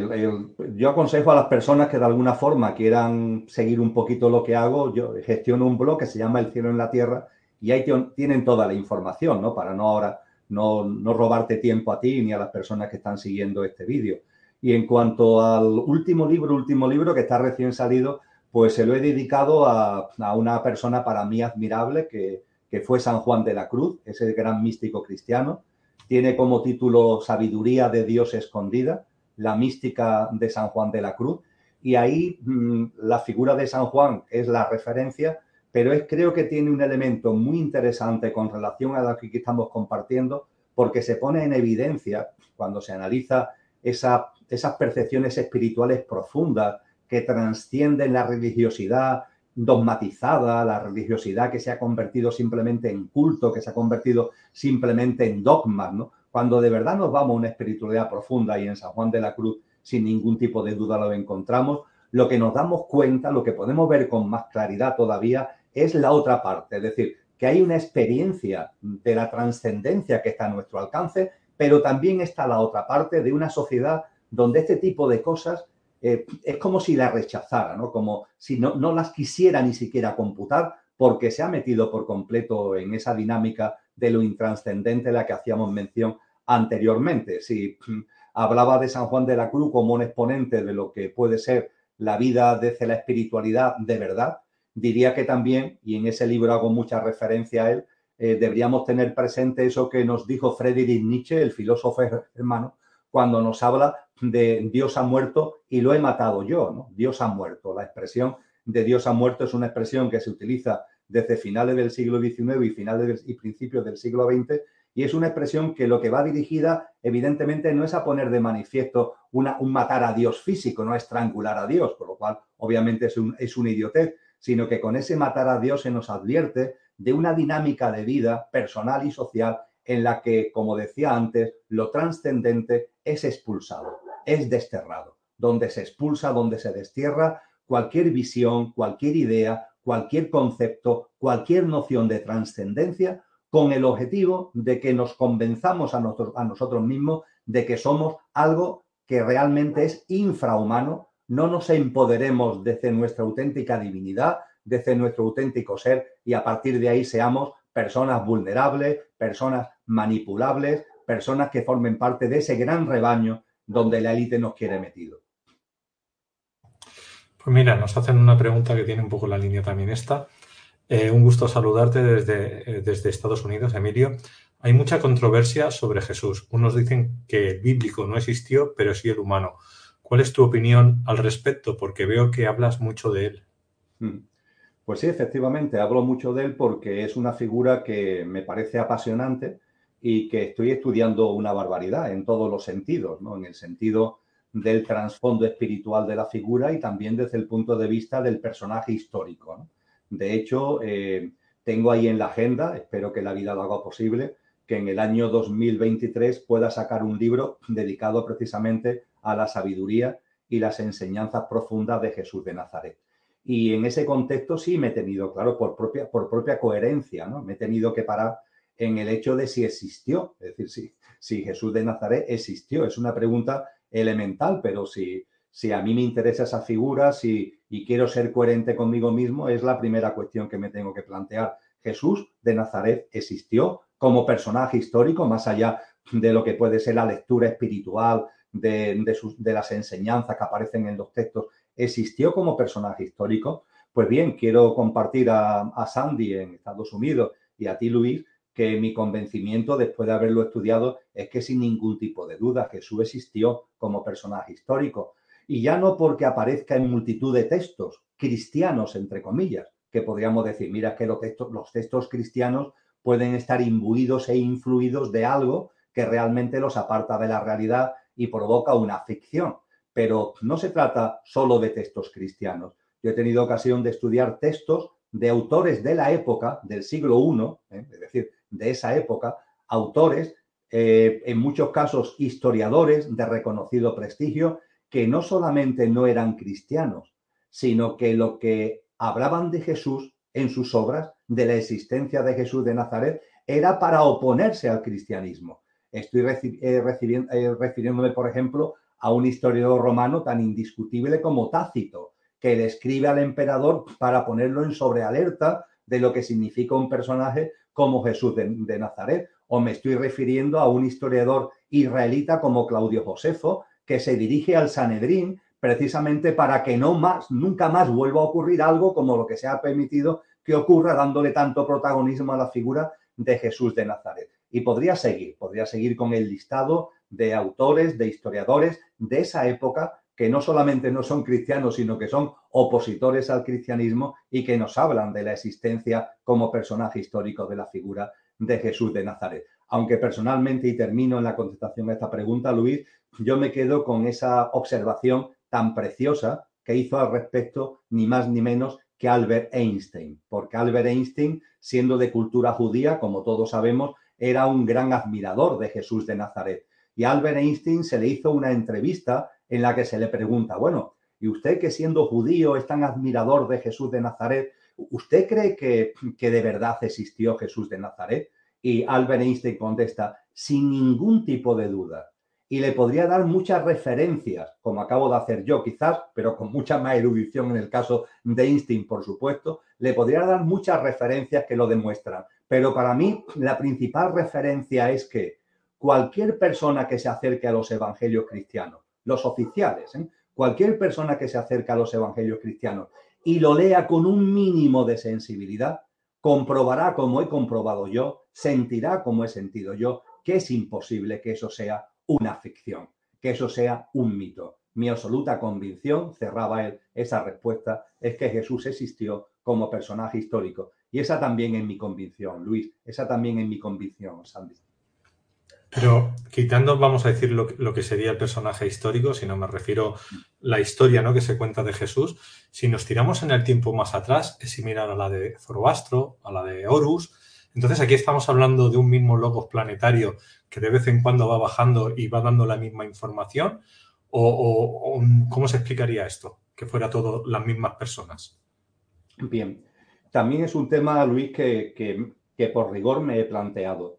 yo aconsejo a las personas que de alguna forma quieran seguir un poquito lo que hago. Yo gestiono un blog que se llama El cielo en la tierra y ahí tienen toda la información, ¿no? Para no ahora no, no robarte tiempo a ti ni a las personas que están siguiendo este vídeo. Y en cuanto al último libro, último libro que está recién salido, pues se lo he dedicado a, una persona para mí admirable que, que, fue San Juan de la Cruz, ese gran místico cristiano. Tiene como título Sabiduría de Dios escondida. la mística de San Juan de la Cruz. Y ahí mm, la figura de San Juan es la referencia, pero es, creo que tiene un elemento muy interesante con relación a lo que estamos compartiendo, porque se pone en evidencia cuando se analiza esa, esas percepciones espirituales profundas que trascienden la religiosidad dogmatizada, la religiosidad que se ha convertido simplemente en culto, que se ha convertido simplemente en dogmas, ¿no? Cuando de verdad nos vamos a una espiritualidad profunda y en San Juan de la Cruz, sin ningún tipo de duda lo encontramos, lo que nos damos cuenta, lo que podemos ver con más claridad todavía, es la otra parte, es decir, que hay una experiencia de la trascendencia que está a nuestro alcance, pero también está la otra parte de una sociedad donde este tipo de cosas eh, es como si la rechazara, ¿no? Como si no, no las quisiera ni siquiera computar porque se ha metido por completo en esa dinámica de lo intranscendente a la que hacíamos mención anteriormente. Si hablaba de San Juan de la Cruz como un exponente de lo que puede ser la vida desde la espiritualidad de verdad, diría que también, y en ese libro hago mucha referencia a él, eh, deberíamos tener presente eso que nos dijo Friedrich Nietzsche, el filósofo hermano, cuando nos habla de Dios ha muerto y lo he matado yo, ¿no? Dios ha muerto. La expresión de Dios ha muerto es una expresión que se utiliza desde finales del siglo XIX y finales y principios del siglo XX y es una expresión que lo que va dirigida evidentemente no es a poner de manifiesto una, un matar a Dios físico, no a estrangular a Dios, por lo cual obviamente es, un, es una idiotez, sino que con ese matar a Dios se nos advierte de una dinámica de vida personal y social en la que, como decía antes, lo trascendente es expulsado, es desterrado, donde se expulsa, donde se destierra cualquier visión, cualquier idea, cualquier concepto, cualquier noción de trascendencia con el objetivo de que nos convenzamos a nosotros, a nosotros mismos de que somos algo que realmente es infrahumano, no nos empoderemos desde nuestra auténtica divinidad, desde nuestro auténtico ser y a partir de ahí seamos personas vulnerables, personas manipulables, personas que formen parte de ese gran rebaño donde la élite nos quiere metido. Pues mira, nos hacen una pregunta que tiene un poco la línea también esta. Eh, un gusto saludarte desde, eh, desde Estados Unidos, Emilio. Hay mucha controversia sobre Jesús. Unos dicen que el bíblico no existió, pero sí el humano. ¿Cuál es tu opinión al respecto? Porque veo que hablas mucho de él. Hmm. Pues sí, efectivamente, hablo mucho de él porque es una figura que me parece apasionante y que estoy estudiando una barbaridad en todos los sentidos, ¿no? En el sentido del trasfondo espiritual de la figura y también desde el punto de vista del personaje histórico. De hecho, eh, tengo ahí en la agenda, espero que la vida lo haga posible, que en el año 2023 pueda sacar un libro dedicado precisamente a la sabiduría y las enseñanzas profundas de Jesús de Nazaret. Y en ese contexto sí me he tenido, claro, por propia, por propia coherencia, ¿no? Me he tenido que parar en el hecho de si existió, es decir, si, si Jesús de Nazaret existió. Es una pregunta elemental, pero si, si a mí me interesa esa figura si, y quiero ser coherente conmigo mismo, es la primera cuestión que me tengo que plantear. Jesús de Nazaret existió como personaje histórico, más allá de lo que puede ser la lectura espiritual, de, las enseñanzas que aparecen en los textos existió como personaje histórico, pues bien, quiero compartir a, Sandy en Estados Unidos y a ti, Luis, que mi convencimiento después de haberlo estudiado es que sin ningún tipo de duda Jesús existió como personaje histórico. Y ya no porque aparezca en multitud de textos cristianos, entre comillas, que podríamos decir, mira que los textos cristianos pueden estar imbuidos e influidos de algo que realmente los aparta de la realidad y provoca una ficción pero no se trata solo de textos cristianos. Yo he tenido ocasión de estudiar textos de autores de la época, del siglo I, ¿eh? es decir, de esa época, autores, eh, en muchos casos historiadores de reconocido prestigio, que no solamente no eran cristianos, sino que lo que hablaban de Jesús en sus obras, de la existencia de Jesús de Nazaret, era para oponerse al cristianismo. Estoy eh, refiriéndome, por ejemplo, a un historiador romano tan indiscutible como Tácito, que le escribe al emperador para ponerlo en sobrealerta de lo que significa un personaje como Jesús de, Nazaret. O me estoy refiriendo a un historiador israelita como Claudio Josefo, que se dirige al Sanedrín precisamente para que no más, nunca más vuelva a ocurrir algo como lo que se ha permitido que ocurra dándole tanto protagonismo a la figura de Jesús de Nazaret. Y podría seguir, podría seguir con el listado de autores, de historiadores de esa época que no solamente no son cristianos, sino que son opositores al cristianismo y que nos hablan de la existencia como personaje histórico de la figura de Jesús de Nazaret. Aunque personalmente, y termino en la contestación a esta pregunta, Luis, yo me quedo con esa observación tan preciosa que hizo al respecto ni más ni menos que Albert Einstein, porque Albert Einstein, siendo de cultura judía, como todos sabemos, era un gran admirador de Jesús de Nazaret. Y Albert Einstein se le hizo una entrevista en la que se le pregunta, bueno, ¿y usted que siendo judío es tan admirador de Jesús de Nazaret, ¿usted cree que, que de verdad existió Jesús de Nazaret? Y Albert Einstein contesta, sin ningún tipo de duda y le podría dar muchas referencias, como acabo de hacer yo quizás, pero con mucha más erudición en el caso de Einstein, por supuesto, le podría dar muchas referencias que lo demuestran. Pero para mí la principal referencia es que cualquier persona que se acerque a los evangelios cristianos, los oficiales, ¿eh? cualquier persona que se acerque a los evangelios cristianos y lo lea con un mínimo de sensibilidad, comprobará como he comprobado yo, sentirá como he sentido yo, que es imposible que eso sea una ficción, que eso sea un mito. Mi absoluta convicción, cerraba él esa respuesta, es que Jesús existió como personaje histórico. Y esa también es mi convicción, Luis, esa también es mi convicción, Sandy. Pero quitando, vamos a decir, lo, que sería el personaje histórico, si no me refiero la historia ¿no? que se cuenta de Jesús, si nos tiramos en el tiempo más atrás, es similar a la de Zoroastro, a la de Horus. Entonces aquí estamos hablando de un mismo logos planetario que de vez en cuando va bajando y va dando la misma información? ¿O, cómo se explicaría esto? Que fuera todo las mismas personas. Bien, también es un tema, Luis, que, que, por rigor me he planteado,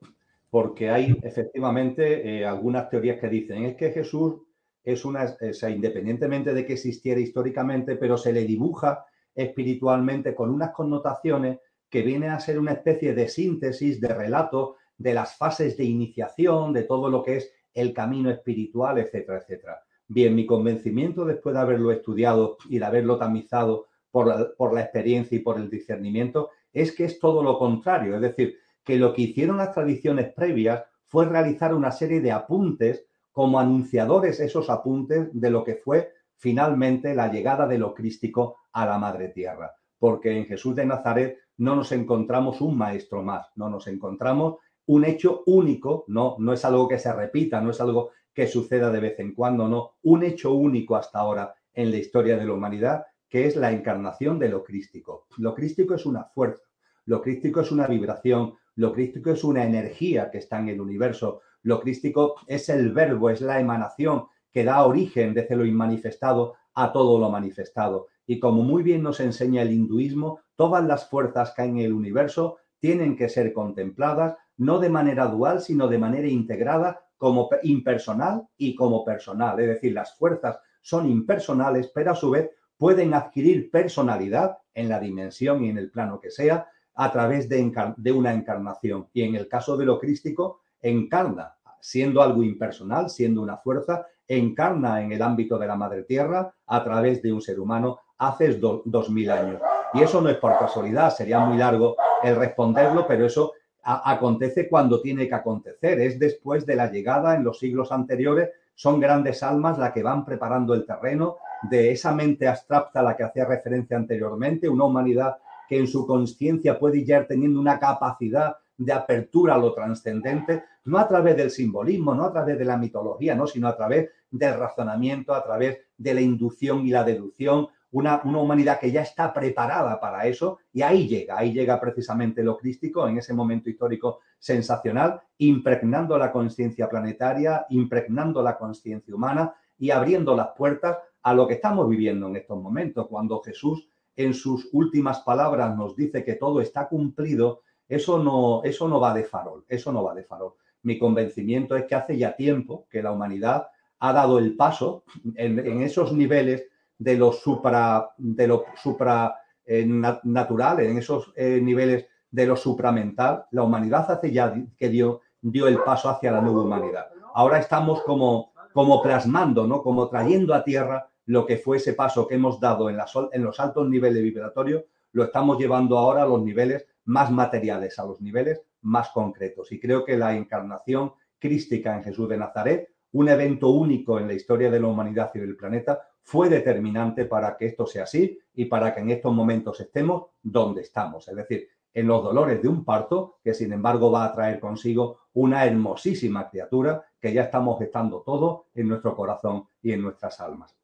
porque hay efectivamente eh, algunas teorías que dicen es que Jesús es una, o sea, independientemente de que existiera históricamente, pero se le dibuja espiritualmente con unas connotaciones que viene a ser una especie de síntesis, de relato de las fases de iniciación, de todo lo que es el camino espiritual, etcétera, etcétera. Bien, mi convencimiento después de haberlo estudiado y de haberlo tamizado por la, por la experiencia y por el discernimiento es que es todo lo contrario, es decir, que lo que hicieron las tradiciones previas fue realizar una serie de apuntes como anunciadores esos apuntes de lo que fue finalmente la llegada de lo crístico a la madre tierra. Porque en Jesús de Nazaret no nos encontramos un maestro más, no nos encontramos un hecho único, no, no es algo que se repita, no es algo que suceda de vez en cuando, no, un hecho único hasta ahora en la historia de la humanidad, que es la encarnación de lo crístico. Lo crístico es una fuerza, lo crístico es una vibración, lo crístico es una energía que está en el universo, lo crístico es el verbo, es la emanación que da origen desde lo inmanifestado a todo lo manifestado. Y como muy bien nos enseña el hinduismo, todas las fuerzas que hay en el universo tienen que ser contempladas no de manera dual, sino de manera integrada como impersonal y como personal. Es decir, las fuerzas son impersonales, pero a su vez pueden adquirir personalidad en la dimensión y en el plano que sea a través de, de una encarnación. Y en el caso de lo crístico, encarna, siendo algo impersonal, siendo una fuerza, encarna en el ámbito de la madre tierra a través de un ser humano hace dos mil años. Y eso no es por casualidad, sería muy largo el responderlo, pero eso acontece cuando tiene que acontecer. Es después de la llegada en los siglos anteriores, son grandes almas las que van preparando el terreno de esa mente abstracta a la que hacía referencia anteriormente, una humanidad que en su conciencia puede ir teniendo una capacidad de apertura a lo trascendente, no a través del simbolismo, no a través de la mitología, ¿no? sino a través del razonamiento, a través de la inducción y la deducción, una, humanidad que ya está preparada para eso y ahí llega, ahí llega precisamente lo crístico en ese momento histórico sensacional, impregnando la conciencia planetaria, impregnando la conciencia humana y abriendo las puertas a lo que estamos viviendo en estos momentos, cuando Jesús en sus últimas palabras nos dice que todo está cumplido, eso no, eso no va de farol, eso no va de farol. Mi convencimiento es que hace ya tiempo que la humanidad ha dado el paso en, en esos niveles de lo supra, de lo supra eh, en esos eh, niveles de lo supramental, la humanidad hace ya que dio, dio el paso hacia la nueva humanidad. Ahora estamos como, como plasmando, ¿no? como trayendo a tierra lo que fue ese paso que hemos dado en, la en los altos niveles vibratorios, lo estamos llevando ahora a los niveles más materiales, a los niveles más concretos. Y creo que la encarnación crística en Jesús de Nazaret un evento único en la historia de la humanidad y del planeta, fue determinante para que esto sea así y para que en estos momentos estemos donde estamos. Es decir, en los dolores de un parto, que sin embargo va a traer consigo una hermosísima criatura que ya estamos gestando todo en nuestro corazón y en nuestras almas.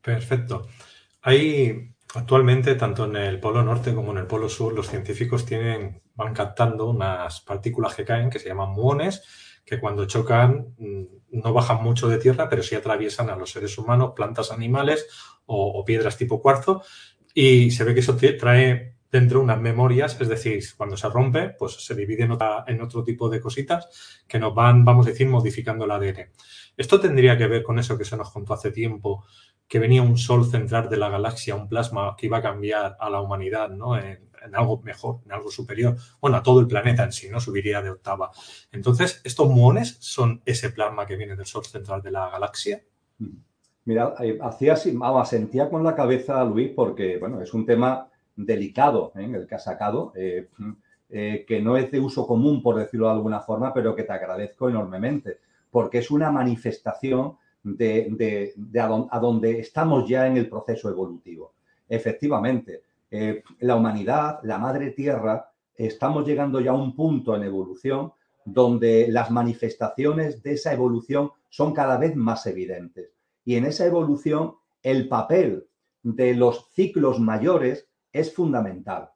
Perfecto. Hay actualmente, tanto en el polo norte como en el polo sur, los científicos tienen, van captando unas partículas que caen que se llaman muones, que cuando chocan mm, no bajan mucho de tierra, pero sí atraviesan a los seres humanos, plantas, animales o, piedras tipo cuarzo. Y se ve que eso trae dentro unas memorias, es decir, cuando se rompe, pues se divide en, otro tipo de cositas que nos van, vamos a decir, modificando el ADN. Esto tendría que ver con eso que se nos contó hace tiempo, que venía un sol central de la galaxia, un plasma que iba a cambiar a la humanidad, ¿no? En algo mejor, en algo superior, bueno, a todo el planeta en sí, ¿no? Subiría de octava. Entonces, ¿estos muones son ese plasma que viene del sol central de la galaxia? Mira, eh, hacía así, sentía con la cabeza, Luis, porque, bueno, es un tema delicado ¿eh? el que ha sacado, eh, eh, que no es de uso común, por decirlo de alguna forma, pero que te agradezco enormemente, porque es una manifestación de, a, donde estamos ya en el proceso evolutivo. Efectivamente, la humanidad, la madre tierra, estamos llegando ya a un punto en evolución donde las manifestaciones de esa evolución son cada vez más evidentes. Y en esa evolución, el papel de los ciclos mayores es fundamental.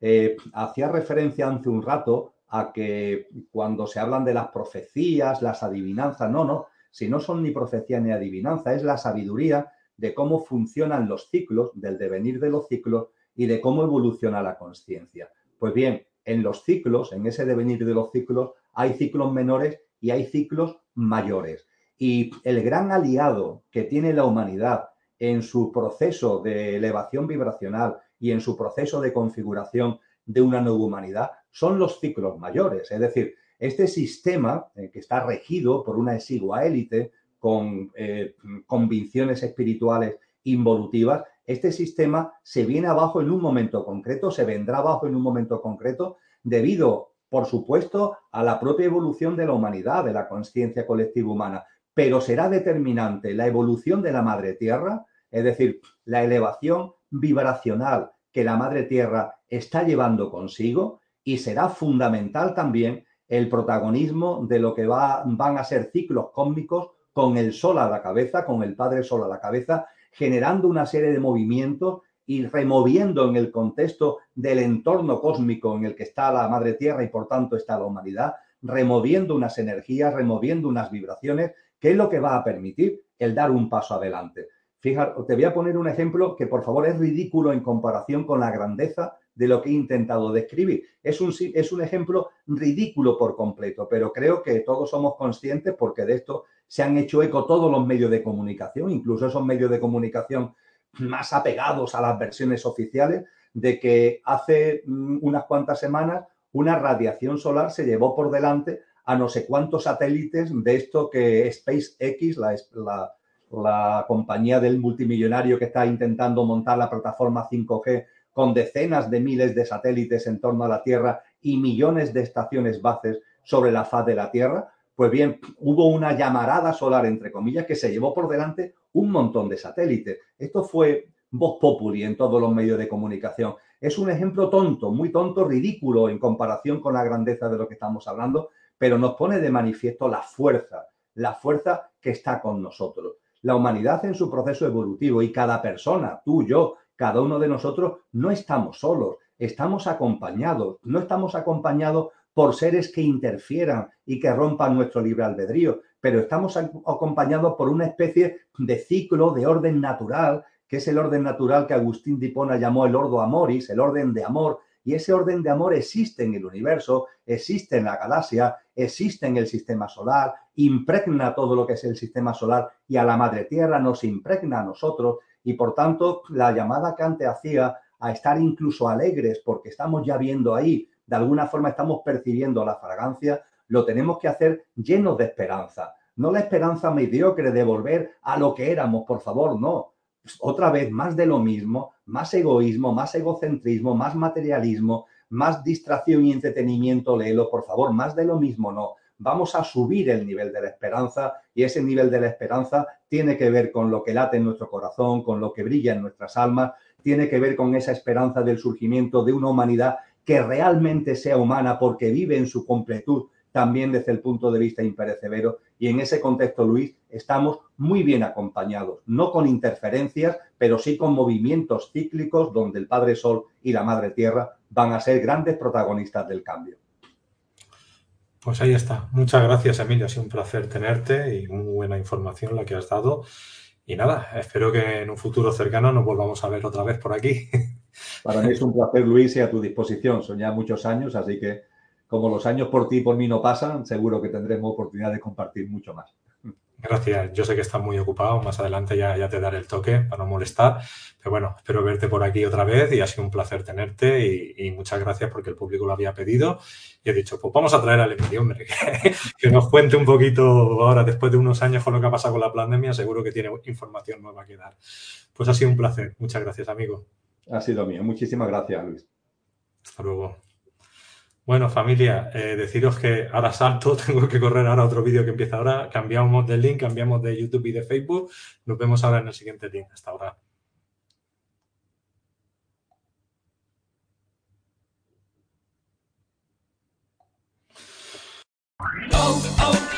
Eh, hacía referencia hace un rato a que cuando se hablan de las profecías, las adivinanzas, no, no, si no son ni profecía ni adivinanza, es la sabiduría de cómo funcionan los ciclos, del devenir de los ciclos y de cómo evoluciona la conciencia. Pues bien, en los ciclos, en ese devenir de los ciclos, hay ciclos menores y hay ciclos mayores. Y el gran aliado que tiene la humanidad en su proceso de elevación vibracional, y en su proceso de configuración de una nueva humanidad son los ciclos mayores. Es decir, este sistema eh, que está regido por una exigua élite con eh, convicciones espirituales involutivas, este sistema se viene abajo en un momento concreto, se vendrá abajo en un momento concreto, debido, por supuesto, a la propia evolución de la humanidad, de la conciencia colectiva humana, pero será determinante la evolución de la madre tierra, es decir, la elevación vibracional que la Madre Tierra está llevando consigo y será fundamental también el protagonismo de lo que va, van a ser ciclos cósmicos con el Sol a la cabeza, con el Padre Sol a la cabeza, generando una serie de movimientos y removiendo en el contexto del entorno cósmico en el que está la Madre Tierra y por tanto está la humanidad, removiendo unas energías, removiendo unas vibraciones, que es lo que va a permitir el dar un paso adelante. Fíjate, te voy a poner un ejemplo que por favor es ridículo en comparación con la grandeza de lo que he intentado describir. Es un, es un ejemplo ridículo por completo, pero creo que todos somos conscientes porque de esto se han hecho eco todos los medios de comunicación, incluso esos medios de comunicación más apegados a las versiones oficiales, de que hace mm, unas cuantas semanas una radiación solar se llevó por delante a no sé cuántos satélites de esto que SpaceX, la, la la compañía del multimillonario que está intentando montar la plataforma 5G con decenas de miles de satélites en torno a la Tierra y millones de estaciones bases sobre la faz de la Tierra, pues bien, hubo una llamarada solar, entre comillas, que se llevó por delante un montón de satélites. Esto fue voz populi en todos los medios de comunicación. Es un ejemplo tonto, muy tonto, ridículo en comparación con la grandeza de lo que estamos hablando, pero nos pone de manifiesto la fuerza, la fuerza que está con nosotros la humanidad en su proceso evolutivo y cada persona, tú, yo, cada uno de nosotros, no estamos solos, estamos acompañados, no estamos acompañados por seres que interfieran y que rompan nuestro libre albedrío, pero estamos acompañados por una especie de ciclo de orden natural, que es el orden natural que Agustín de Hipona llamó el ordo amoris, el orden de amor, y ese orden de amor existe en el universo, existe en la galaxia, existe en el sistema solar, impregna todo lo que es el sistema solar y a la madre tierra nos impregna a nosotros y por tanto la llamada que antes hacía a estar incluso alegres porque estamos ya viendo ahí, de alguna forma estamos percibiendo la fragancia, lo tenemos que hacer llenos de esperanza. No la esperanza mediocre de volver a lo que éramos, por favor, no. Otra vez más de lo mismo, más egoísmo, más egocentrismo, más materialismo, más distracción y entretenimiento, léelo, por favor, más de lo mismo, no. vamos a subir el nivel de la esperanza y ese nivel de la esperanza tiene que ver con lo que late en nuestro corazón, con lo que brilla en nuestras almas, tiene que ver con esa esperanza del surgimiento de una humanidad que realmente sea humana porque vive en su completud también desde el punto de vista imperecedero. Y en ese contexto, Luis, estamos muy bien acompañados, no con interferencias, pero sí con movimientos cíclicos donde el Padre Sol y la Madre Tierra van a ser grandes protagonistas del cambio. Pues ahí está. Muchas gracias, Emilio. Ha sido un placer tenerte y muy buena información la que has dado. Y nada, espero que en un futuro cercano nos volvamos a ver otra vez por aquí. Para mí es un placer, Luis, y a tu disposición. Son ya muchos años, así que como los años por ti y por mí no pasan, seguro que tendremos oportunidad de compartir mucho más. Gracias. Yo sé que estás muy ocupado. Más adelante ya, ya te daré el toque para no molestar. Pero bueno, espero verte por aquí otra vez y ha sido un placer tenerte y, muchas gracias porque el público lo había pedido. Y he dicho, pues vamos a traer al Emilio, hombre, que, que, nos cuente un poquito ahora, después de unos años con lo que ha pasado con la pandemia, seguro que tiene información nueva que dar. Pues ha sido un placer. Muchas gracias, amigo. Ha sido mío. Muchísimas gracias, Luis. Hasta luego. Bueno, familia, eh, deciros que ahora salto, tengo que correr ahora otro vídeo que empieza ahora. Cambiamos de link, cambiamos de YouTube y de Facebook. Nos vemos ahora en el siguiente link. Hasta ahora. Oh, oh, oh,